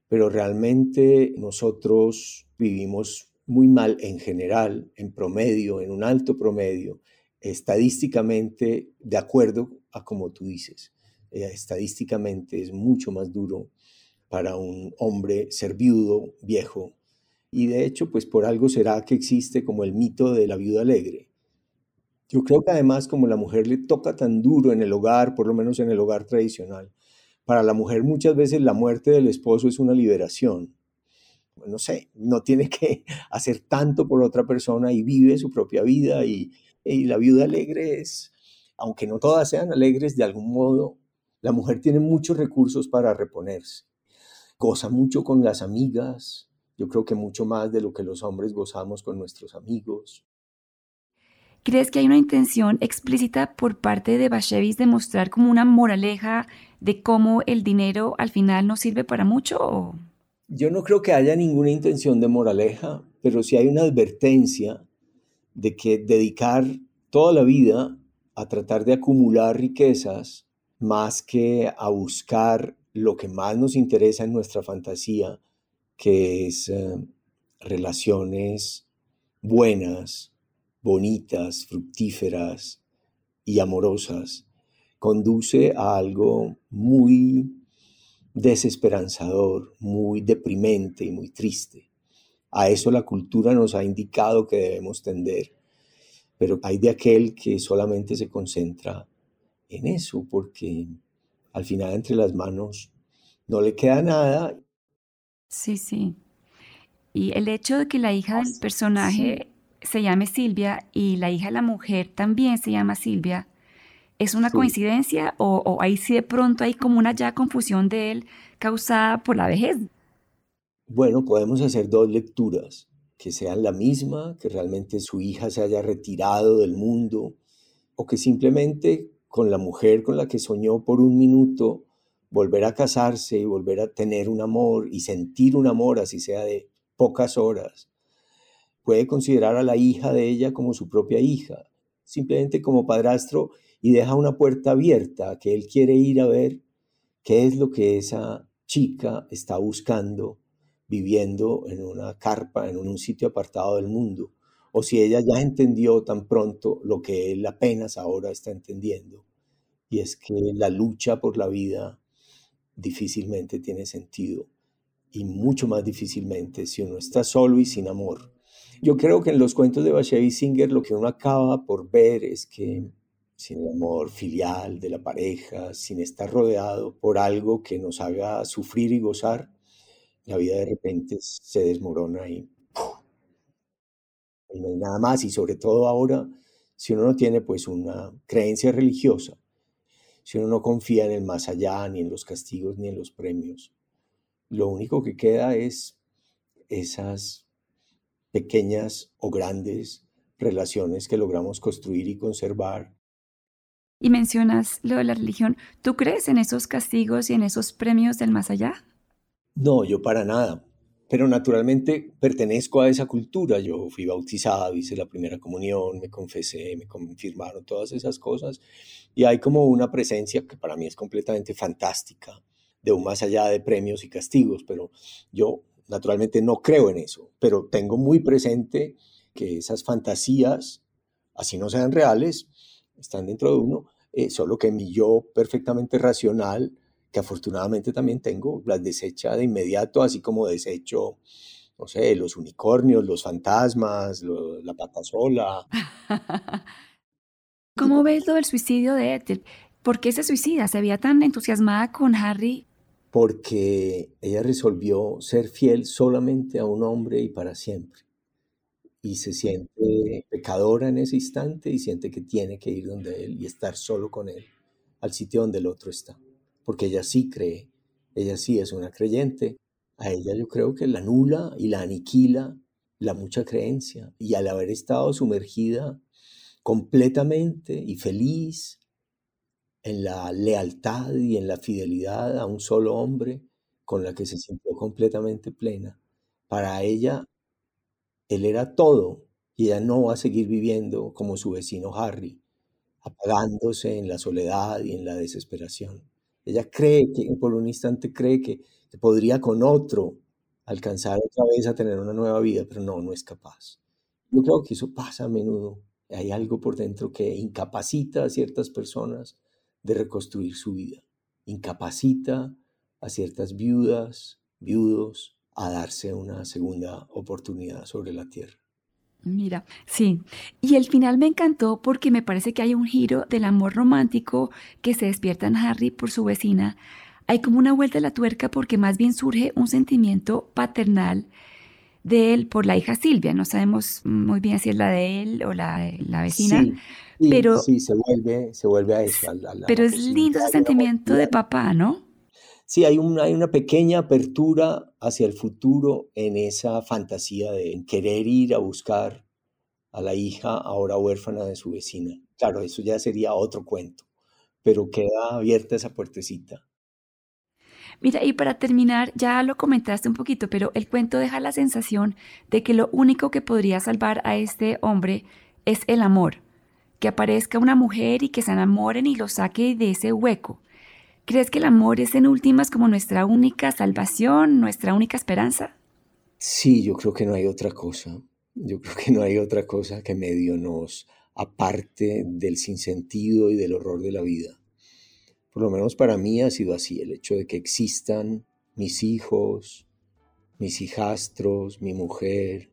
pero realmente nosotros vivimos muy mal en general, en promedio, en un alto promedio, estadísticamente, de acuerdo a como tú dices. Eh, estadísticamente es mucho más duro para un hombre ser viudo, viejo, y de hecho, pues por algo será que existe como el mito de la viuda alegre. Yo creo que además como la mujer le toca tan duro en el hogar, por lo menos en el hogar tradicional, para la mujer muchas veces la muerte del esposo es una liberación. No sé, no tiene que hacer tanto por otra persona y vive su propia vida y, la viuda alegre es, aunque no todas sean alegres de algún modo, la mujer tiene muchos recursos para reponerse. Goza mucho con las amigas, yo creo que mucho más de lo que los hombres gozamos con nuestros amigos. ¿Crees que hay una intención explícita por parte de Bashevis de mostrar como una moraleja de cómo el dinero al final no sirve para mucho? Yo no creo que haya ninguna intención de moraleja, pero sí hay una advertencia de que dedicar toda la vida a tratar de acumular riquezas más que a buscar lo que más nos interesa en nuestra fantasía, que es eh, relaciones buenas, bonitas, fructíferas y amorosas, conduce a algo muy desesperanzador, muy deprimente y muy triste. A eso la cultura nos ha indicado que debemos tender, pero hay de aquel que solamente se concentra en eso, porque al final entre las manos no le queda nada Sí, sí. Y el hecho de que la hija del personaje se llame Silvia y la hija de la mujer también se llama Silvia, ¿es una coincidencia o, ahí sí de pronto hay como una ya confusión de él causada por la vejez? Bueno, podemos hacer dos lecturas, que sean la misma, que realmente su hija se haya retirado del mundo, o que simplemente con la mujer con la que soñó por un minuto volver a casarse y volver a tener un amor y sentir un amor, así sea de pocas horas, puede considerar a la hija de ella como su propia hija, simplemente como padrastro y deja una puerta abierta que él quiere ir a ver qué es lo que esa chica está buscando viviendo en una carpa, en un sitio apartado del mundo, o si ella ya entendió tan pronto lo que él apenas ahora está entendiendo, y es que la lucha por la vida difícilmente tiene sentido y mucho más difícilmente si uno está solo y sin amor. Yo creo que en los cuentos de Bashevis Singer lo que uno acaba por ver es que sin el amor filial de la pareja, sin estar rodeado por algo que nos haga sufrir y gozar, la vida de repente se desmorona y, no hay nada más. Y sobre todo ahora, si uno no tiene pues una creencia religiosa, si uno no confía en el más allá, ni en los castigos, ni en los premios, lo único que queda es esas pequeñas o grandes relaciones que logramos construir y conservar. Y mencionas lo de la religión. ¿Tú crees en esos castigos y en esos premios del más allá? No, yo para nada pero naturalmente pertenezco a esa cultura. Yo fui bautizado, hice la primera comunión, me confesé, me confirmaron todas esas cosas y hay como una presencia que para mí es completamente fantástica, de un más allá de premios y castigos, pero yo naturalmente no creo en eso, pero tengo muy presente que esas fantasías, así no sean reales, están dentro de uno, eh, solo que mi yo perfectamente racional que afortunadamente también tengo, las desecha de inmediato, así como desecho, no sé, los unicornios, los fantasmas, la pata sola. ¿Cómo ves lo del suicidio de Ethel? ¿Por qué se suicida? ¿Se veía tan entusiasmada con Harry? Porque ella resolvió ser fiel solamente a un hombre y para siempre. Y se siente pecadora en ese instante y siente que tiene que ir donde él y estar solo con él, al sitio donde el otro está porque ella sí cree, ella sí es una creyente. A ella yo creo que la nula y la aniquila la mucha creencia. Y al haber estado sumergida completamente y feliz en la lealtad y en la fidelidad a un solo hombre con la que se sintió completamente plena, para ella él era todo y ella no va a seguir viviendo como su vecino Harry, apagándose en la soledad y en la desesperación. Ella cree que, por un instante cree que, que podría con otro alcanzar otra vez a tener una nueva vida, pero no, no es capaz. Yo creo que eso pasa a menudo. Hay algo por dentro que incapacita a ciertas personas de reconstruir su vida. Incapacita a ciertas viudas, viudos, a darse una segunda oportunidad sobre la tierra. Mira, sí. Y el final me encantó porque me parece que hay un giro del amor romántico que se despierta en Harry por su vecina. Hay como una vuelta de la tuerca porque más bien surge un sentimiento paternal de él por la hija Silvia. No sabemos muy bien si es la de él o la de la vecina. Sí, pero, sí, se vuelve, se vuelve a eso. pero es lindo ese sentimiento de papá, ¿no? Sí, hay una, hay una pequeña apertura hacia el futuro en esa fantasía de querer ir a buscar a la hija ahora huérfana de su vecina. Claro, eso ya sería otro cuento, pero queda abierta esa puertecita. Mira, y para terminar, ya lo comentaste un poquito, pero el cuento deja la sensación de que lo único que podría salvar a este hombre es el amor, que aparezca una mujer y que se enamoren y lo saque de ese hueco. ¿Crees que el amor es en últimas como nuestra única salvación, nuestra única esperanza? Sí, yo creo que no hay otra cosa. Yo creo que no hay otra cosa que medio nos aparte del sinsentido y del horror de la vida. Por lo menos para mí ha sido así, el hecho de que existan mis hijos, mis hijastros, mi mujer,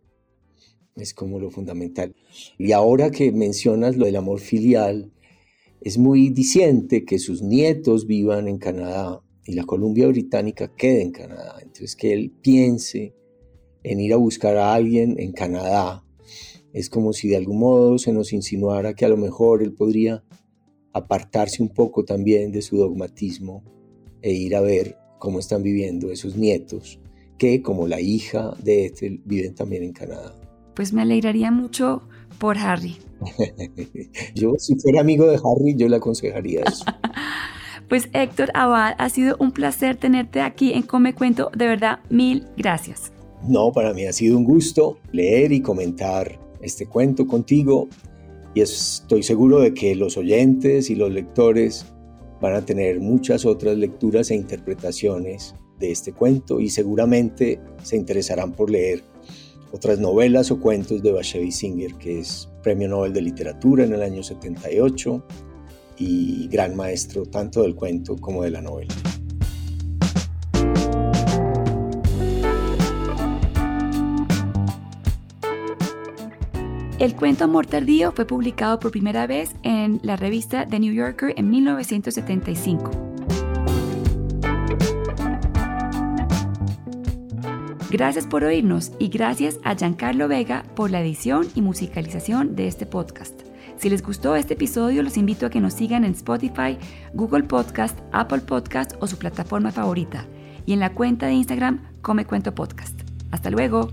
es como lo fundamental. Y ahora que mencionas lo del amor filial, es muy diciente que sus nietos vivan en Canadá y la Columbia Británica quede en Canadá. Entonces que él piense en ir a buscar a alguien en Canadá. Es como si de algún modo se nos insinuara que a lo mejor él podría apartarse un poco también de su dogmatismo e ir a ver cómo están viviendo esos nietos que, como la hija de Ethel, viven también en Canadá. Pues me alegraría mucho por Harry. yo, si fuera amigo de Harry, yo le aconsejaría eso. pues Héctor Abad, ha sido un placer tenerte aquí en Come Cuento. De verdad, mil gracias. No, para mí ha sido un gusto leer y comentar este cuento contigo y estoy seguro de que los oyentes y los lectores van a tener muchas otras lecturas e interpretaciones de este cuento y seguramente se interesarán por leer otras novelas o cuentos de Bashevi Singer, que es Premio Nobel de Literatura en el año 78 y gran maestro tanto del cuento como de la novela. El cuento Amor Tardío fue publicado por primera vez en la revista The New Yorker en 1975. Gracias por oírnos y gracias a Giancarlo Vega por la edición y musicalización de este podcast. Si les gustó este episodio, los invito a que nos sigan en Spotify, Google Podcast, Apple Podcast o su plataforma favorita y en la cuenta de Instagram Come Cuento Podcast. Hasta luego.